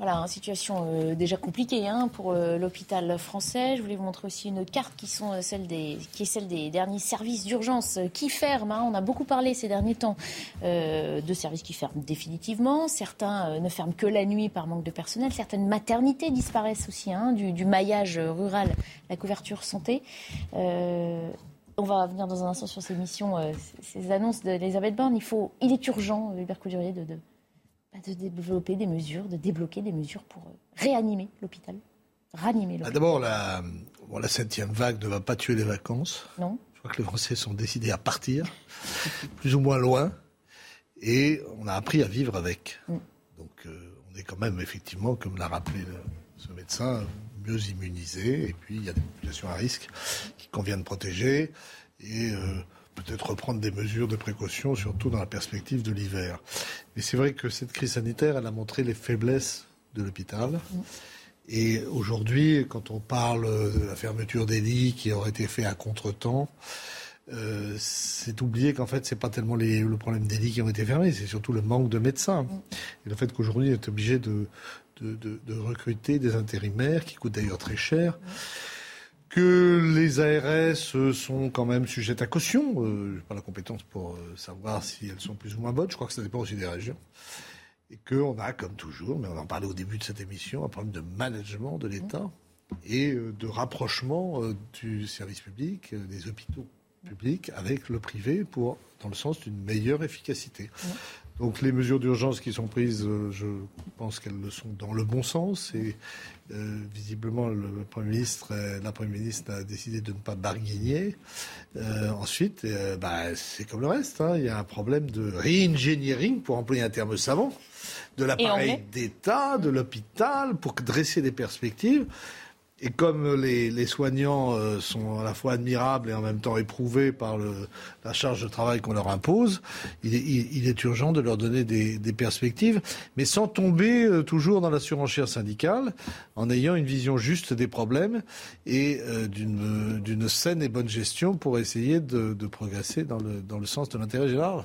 Voilà, une situation euh, déjà compliquée hein, pour euh, l'hôpital français. Je voulais vous montrer aussi une carte qui, sont, euh, celle des, est celle des derniers services d'urgence qui ferment. Hein. On a beaucoup parlé ces derniers temps de services qui ferment définitivement. Certains ne ferment que la nuit par manque de personnel. Certaines maternités disparaissent aussi hein, du, maillage rural, la couverture santé. on va venir dans un instant sur ces missions, ces annonces d'Elisabeth Borne. Il, faut, il est urgent, Hubert Coudurier, de, de développer des mesures, de débloquer des mesures pour euh, réanimer l'hôpital. Ranimer l'hôpital. D'abord, la, la septième vague ne va pas tuer les vacances. Non. Je crois que les Français sont décidés à partir, [LAUGHS] plus ou moins loin, et on a appris à vivre avec. Mm. Donc, euh, on est quand même, effectivement, comme l'a rappelé ce médecin, mieux immunisé, et puis il y a des populations à risque qu'il convient de protéger. Et. Euh, peut-être reprendre des mesures de précaution, surtout dans la perspective de l'hiver. Mais c'est vrai que cette crise sanitaire, elle a montré les faiblesses de l'hôpital. Et aujourd'hui, quand on parle de la fermeture des lits qui aurait été fait à contretemps, euh, c'est oublier qu'en fait, c'est pas tellement le problème des lits qui ont été fermés, c'est surtout le manque de médecins. Et le fait qu'aujourd'hui, on est obligé de, recruter des intérimaires qui coûtent d'ailleurs très cher que les ARS sont quand même sujettes à caution. Euh, je n'ai pas la compétence pour euh, savoir si elles sont plus ou moins bonnes. Je crois que ça dépend aussi des régions. Et qu'on a, comme toujours, mais on en parlait au début de cette émission, un problème de management de l'État et euh, de rapprochement du service public, des hôpitaux publics avec le privé pour, dans le sens d'une meilleure efficacité. Donc les mesures d'urgence qui sont prises, je pense qu'elles le sont dans le bon sens et euh, visiblement, le Premier ministre, euh, la Première ministre a décidé de ne pas barguigner. Euh, ensuite, bah, c'est comme le reste. Hein. il y a un problème de re-engineering, pour employer un terme savant, de l'appareil d'État, de l'hôpital, pour dresser des perspectives. Et comme les, soignants euh, sont à la fois admirables et en même temps éprouvés par la charge de travail qu'on leur impose, il est, urgent de leur donner des, perspectives, mais sans tomber euh, toujours dans la surenchère syndicale, en ayant une vision juste des problèmes et euh, d'une saine et bonne gestion pour essayer de, progresser dans le, dans le sens de l'intérêt général.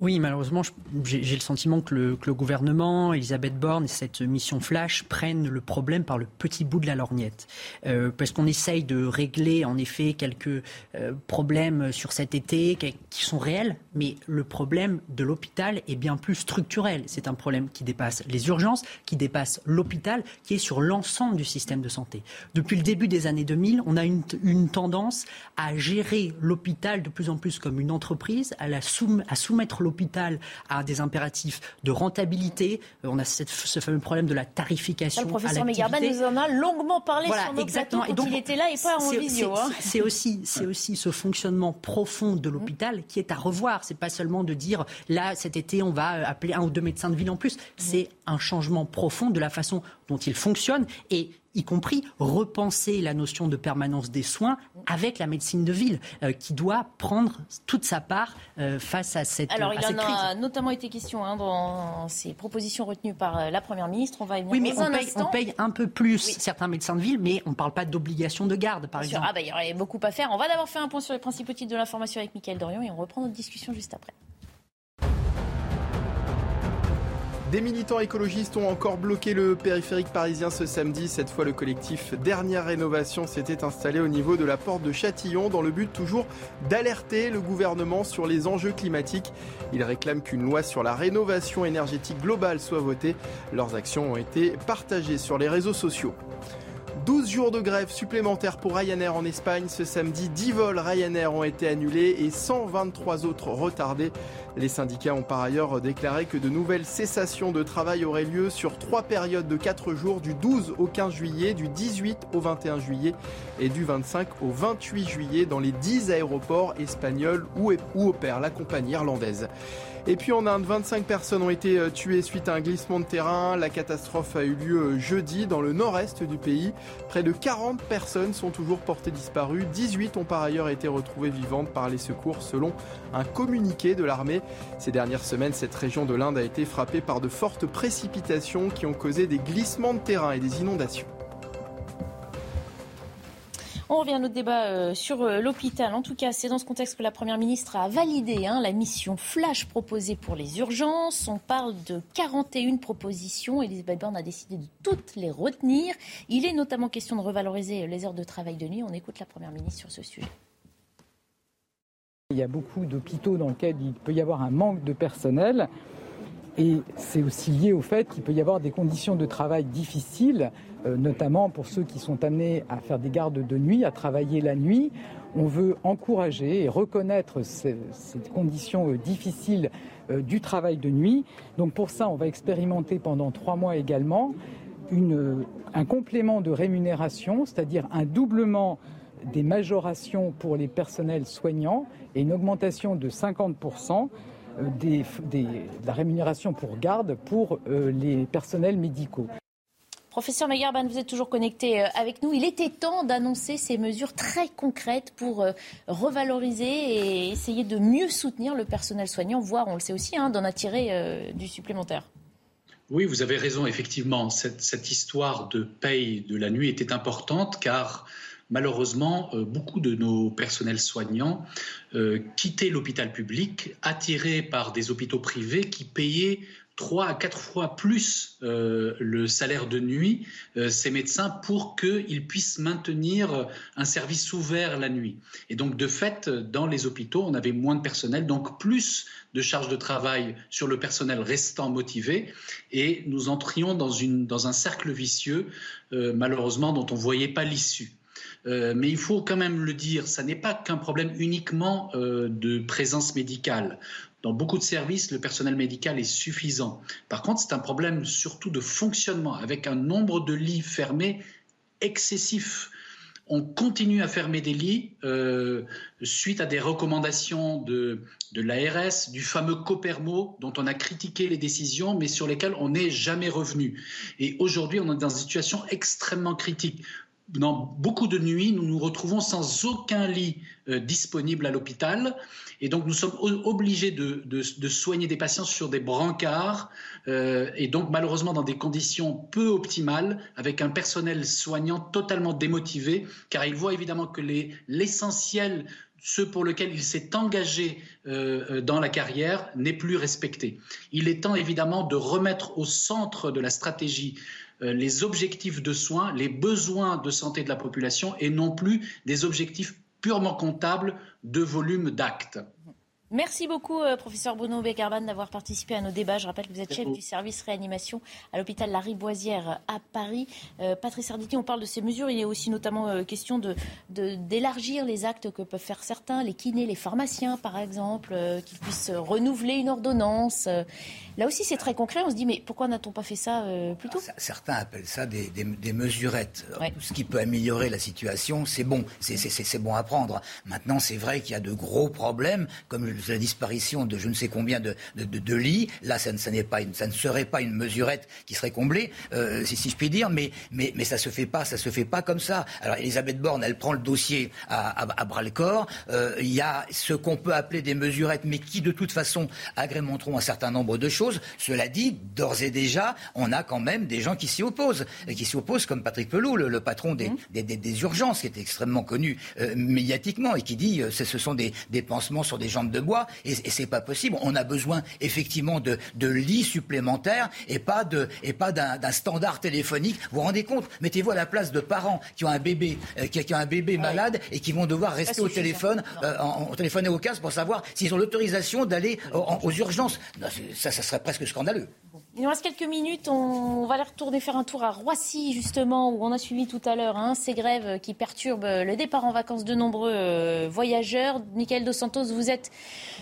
Oui, malheureusement, j'ai le sentiment que le, gouvernement, Elisabeth Borne et cette mission flash prennent le problème par le petit bout de la lorgnette. Euh, parce qu'on essaye de régler, en effet, quelques euh, problèmes sur cet été qui sont réels, mais le problème de l'hôpital est bien plus structurel. C'est un problème qui dépasse les urgences, qui dépasse l'hôpital, qui est sur l'ensemble du système de santé. Depuis le début des années 2000, on a une, tendance à gérer l'hôpital de plus en plus comme une entreprise, à, à soumettre l'hôpital a des impératifs de rentabilité. Euh, on a ce fameux problème de la tarification. Le professeur Megarban nous en a longuement parlé voilà, sur nos exactement. et donc, il était là et pas en visio. Hein. C'est aussi, c'est aussi ce fonctionnement profond de l'hôpital qui est à revoir. C'est pas seulement de dire là cet été on va appeler un ou deux médecins de ville en plus. C'est un changement profond de la façon dont il fonctionne et y compris repenser la notion de permanence des soins avec la médecine de ville, euh, qui doit prendre toute sa part euh, face à cette, Alors, il en a notamment été question hein, dans ces propositions retenues par euh, la Première ministre. On va y Oui, mais on, paye, on, paye, un peu plus certains médecins de ville, mais on ne parle pas d'obligation de garde, par exemple. Ah, bah, il y aurait beaucoup à faire. On va d'abord faire un point sur les principaux titres de l'information avec Mickaël Dorion et on reprend notre discussion juste après. Des militants écologistes ont encore bloqué le périphérique parisien ce samedi. Cette fois, le collectif Dernière Rénovation s'était installé au niveau de la porte de Châtillon dans le but toujours d'alerter le gouvernement sur les enjeux climatiques. Ils réclament qu'une loi sur la rénovation énergétique globale soit votée. Leurs actions ont été partagées sur les réseaux sociaux. 12 jours de grève supplémentaires pour Ryanair en Espagne. Ce samedi, 10 vols Ryanair ont été annulés et 123 autres retardés. Les syndicats ont par ailleurs déclaré que de nouvelles cessations de travail auraient lieu sur trois périodes de 4 jours, du 12 au 15 juillet, du 18 au 21 juillet et du 25 au 28 juillet dans les 10 aéroports espagnols où, opère la compagnie irlandaise. Et puis en Inde, 25 personnes ont été euh, tuées suite à un glissement de terrain. La catastrophe a eu lieu euh, jeudi dans le nord-est du pays. Près de 40 personnes sont toujours portées disparues. 18 ont par ailleurs été retrouvées vivantes par les secours selon un communiqué de l'armée. Ces dernières semaines, cette région de l'Inde a été frappée par de fortes précipitations qui ont causé des glissements de terrain et des inondations. On revient à notre débat euh, sur euh, l'hôpital. En tout cas, c'est dans ce contexte que la Première ministre a validé hein, la mission flash proposée pour les urgences. On parle de 41 propositions. Elisabeth Borne a décidé de toutes les retenir. Il est notamment question de revaloriser les heures de travail de nuit. On écoute la Première ministre sur ce sujet. Il y a beaucoup d'hôpitaux dans lesquels il peut y avoir un manque de personnel. Et c'est aussi lié au fait qu'il peut y avoir des conditions de travail difficiles, euh, notamment pour ceux qui sont amenés à faire des gardes de nuit, à travailler la nuit. On veut encourager et reconnaître ces, conditions euh, difficiles euh, du travail de nuit. Donc pour ça, on va expérimenter pendant trois mois également un complément de rémunération, c'est-à-dire un doublement des majorations pour les personnels soignants et une augmentation de 50% euh, des, de la rémunération pour garde pour euh, les personnels médicaux. Professeur Magarban, vous êtes toujours connecté euh, avec nous. Il était temps d'annoncer ces mesures très concrètes pour revaloriser et essayer de mieux soutenir le personnel soignant, voire, on le sait aussi, hein, d'en attirer du supplémentaire. Oui, vous avez raison, effectivement. Cette, cette, histoire de paye de la nuit était importante car malheureusement, euh, beaucoup de nos personnels soignants euh, quittaient l'hôpital public, attirés par des hôpitaux privés qui payaient trois à quatre fois plus euh, le salaire de nuit ces médecins pour qu'ils puissent maintenir un service ouvert la nuit. Et donc, de fait, dans les hôpitaux, on avait moins de personnel, donc plus de charges de travail sur le personnel restant motivé. Et nous entrions dans, un cercle vicieux, malheureusement, dont on ne voyait pas l'issue. Euh, mais il faut quand même le dire, ça n'est pas qu'un problème uniquement euh, de présence médicale. Dans beaucoup de services, le personnel médical est suffisant. Par contre, c'est un problème surtout de fonctionnement, avec un nombre de lits fermés excessif. On continue à fermer des lits euh, suite à des recommandations de, de l'ARS, du fameux Copermo, dont on a critiqué les décisions, mais sur lesquelles on n'est jamais revenu. Et aujourd'hui, on est dans une situation extrêmement critique dans beaucoup de nuits, nous nous retrouvons sans aucun lit euh, disponible à l'hôpital. Et donc, nous sommes obligés de, soigner des patients sur des brancards, euh, et donc malheureusement dans des conditions peu optimales, avec un personnel soignant totalement démotivé, car il voit évidemment que l'essentiel ce pour lequel il s'est engagé euh, dans la carrière n'est plus respecté. Il est temps évidemment de remettre au centre de la stratégie les objectifs de soins, les besoins de santé de la population et non plus des objectifs purement comptables de volume d'actes. Merci beaucoup, euh, professeur Bruno Beckerban, d'avoir participé à nos débats. Je rappelle que vous êtes chef du service réanimation à l'hôpital La Riboisière à Paris. Euh, Patrice Arditi, on parle de ces mesures. Il est aussi notamment question d'élargir les actes que peuvent faire certains, les kinés, les pharmaciens, par exemple, qui puissent renouveler une ordonnance. Là aussi, c'est très concret. On se dit, mais pourquoi n'a-t-on pas fait ça euh, plus tôt? Certains appellent ça des, mesurettes. Tout ce qui peut améliorer la situation, c'est bon. C'est bon à prendre. Maintenant, c'est vrai qu'il y a de gros problèmes, comme la disparition de je ne sais combien de, de, lits. Là, ça, ça, pas une, ça ne serait pas une mesurette qui serait comblée, euh, si, je puis dire, mais, mais, mais ça se fait pas, ça se fait pas comme ça. Alors, Elisabeth Borne, elle prend le dossier à, à, bras le corps. Euh, il y a ce qu'on peut appeler des mesurettes, mais qui, de toute façon, agrémenteront un certain nombre de choses. Cela dit, d'ores et déjà, on a quand même des gens qui s'y opposent, et qui s'y opposent, comme Patrick Pelou, le, patron des, mmh. des, des, urgences, qui est extrêmement connu euh, médiatiquement, et qui dit euh, ce sont des, pansements sur des jambes de bois, et, et c'est pas possible. On a besoin effectivement de, de lits supplémentaires et pas de et pas d'un standard téléphonique. Vous vous rendez compte? Mettez-vous à la place de parents qui ont un bébé, euh, qui, un bébé malade et qui vont devoir rester au téléphone, en, téléphone et au casque pour savoir s'ils ont l'autorisation d'aller aux urgences. ça, ça serait presque scandaleux. Il nous reste quelques minutes. On va aller retourner faire un tour à Roissy, justement, où on a suivi tout à l'heure hein, ces grèves qui perturbent le départ en vacances de nombreux euh, voyageurs. Michael Dos Santos, vous êtes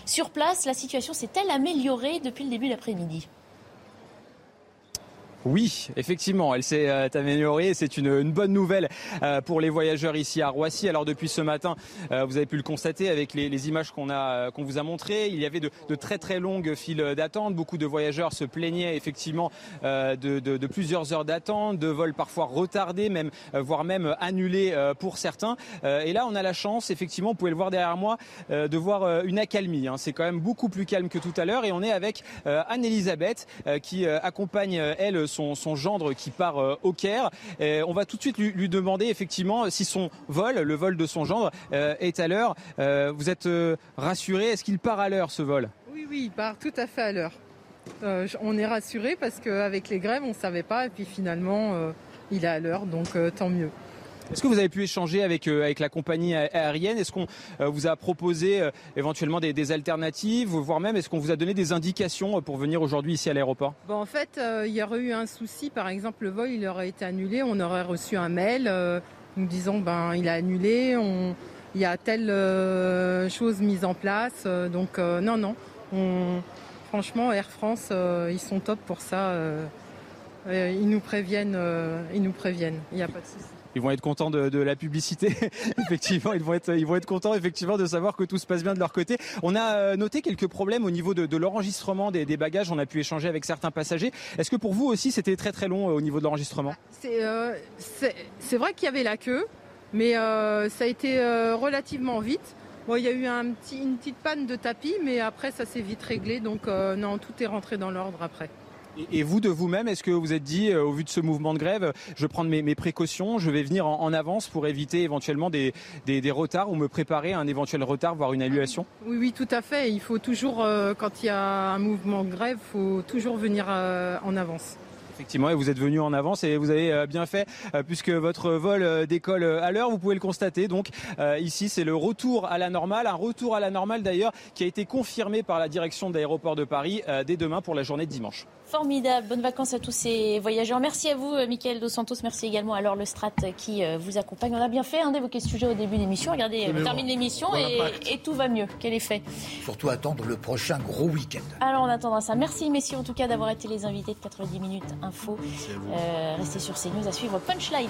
sur place. La situation s'est-elle améliorée depuis le début de l'après-midi? Oui, effectivement, elle s'est euh, améliorée. C'est une, bonne nouvelle euh, pour les voyageurs ici à Roissy. Alors depuis ce matin, euh, vous avez pu le constater avec les, images qu'on a qu'on vous a montrées. Il y avait de, très très longues files d'attente. Beaucoup de voyageurs se plaignaient effectivement de, plusieurs heures d'attente, de vols parfois retardés, même voire même annulés pour certains. Et là, on a la chance, effectivement, vous pouvez le voir derrière moi, de voir une accalmie. Hein. C'est quand même beaucoup plus calme que tout à l'heure. Et on est avec Anne-Elisabeth qui accompagne elle son, gendre qui part euh, au Caire. on va tout de suite lui, demander effectivement si son vol, le vol de son gendre, euh, est à l'heure. Euh, vous êtes rassuré? Est-ce qu'il part à l'heure ce vol? Oui, oui, il part tout à fait à l'heure. on est rassuré parce qu'avec les grèves, on ne savait pas et puis finalement, il est à l'heure, donc tant mieux. Est-ce que vous avez pu échanger avec, euh, avec la compagnie aérienne? Est-ce qu'on euh, vous a proposé euh, éventuellement des, alternatives, voire même est-ce qu'on vous a donné des indications pour venir aujourd'hui ici à l'aéroport? Bon, En fait, il y aurait eu un souci. Par exemple, le vol il aurait été annulé. On aurait reçu un mail nous disant ben il a annulé. Il y a telle chose mise en place. donc non, non. franchement, Air France, ils sont top pour ça. ils nous préviennent. ils nous préviennent. Il n'y a pas de souci ils vont être contents de, la publicité. [LAUGHS] effectivement, ils vont être, ils vont être contents effectivement de savoir que tout se passe bien de leur côté. On a euh, noté quelques problèmes au niveau de, l'enregistrement des, bagages. On a pu échanger avec certains passagers. Est-ce que pour vous aussi, c'était très très long euh, au niveau de l'enregistrement? Euh, C'est vrai qu'il y avait la queue, mais ça a été relativement vite. Bon, il y a eu une petite panne de tapis, mais après, ça s'est vite réglé. Donc, non, tout est rentré dans l'ordre après. Et vous, de vous-même, est-ce que vous êtes dit, euh, au vu de ce mouvement de grève, je vais prendre mes, précautions, je vais venir en, avance pour éviter éventuellement des, retards ou me préparer à un éventuel retard, voire une annulation? Oui, oui, tout à fait. Il faut toujours, euh, quand il y a un mouvement de grève, il faut toujours venir euh, en avance. Effectivement, et vous êtes venu en avance et vous avez bien fait puisque votre vol décolle à l'heure. Vous pouvez le constater. Donc ici, c'est le retour à la normale, un retour à la normale d'ailleurs qui a été confirmé par la direction d'aéroport de Paris dès demain pour la journée de dimanche. Formidable. Bonnes vacances à tous ces voyageurs. Merci à vous, Michael Dos Santos. Merci également à Laure Strat qui vous accompagne. On a bien fait hein, d'évoquer ce sujet au début de l'émission. Regardez, on termine l'émission et, tout va mieux. Quel effet Surtout attendre le prochain gros week-end. Alors on attendra ça. Merci, messieurs, en tout cas, d'avoir été les invités de 90 minutes info. Euh, restez sur CNews à suivre Punchline.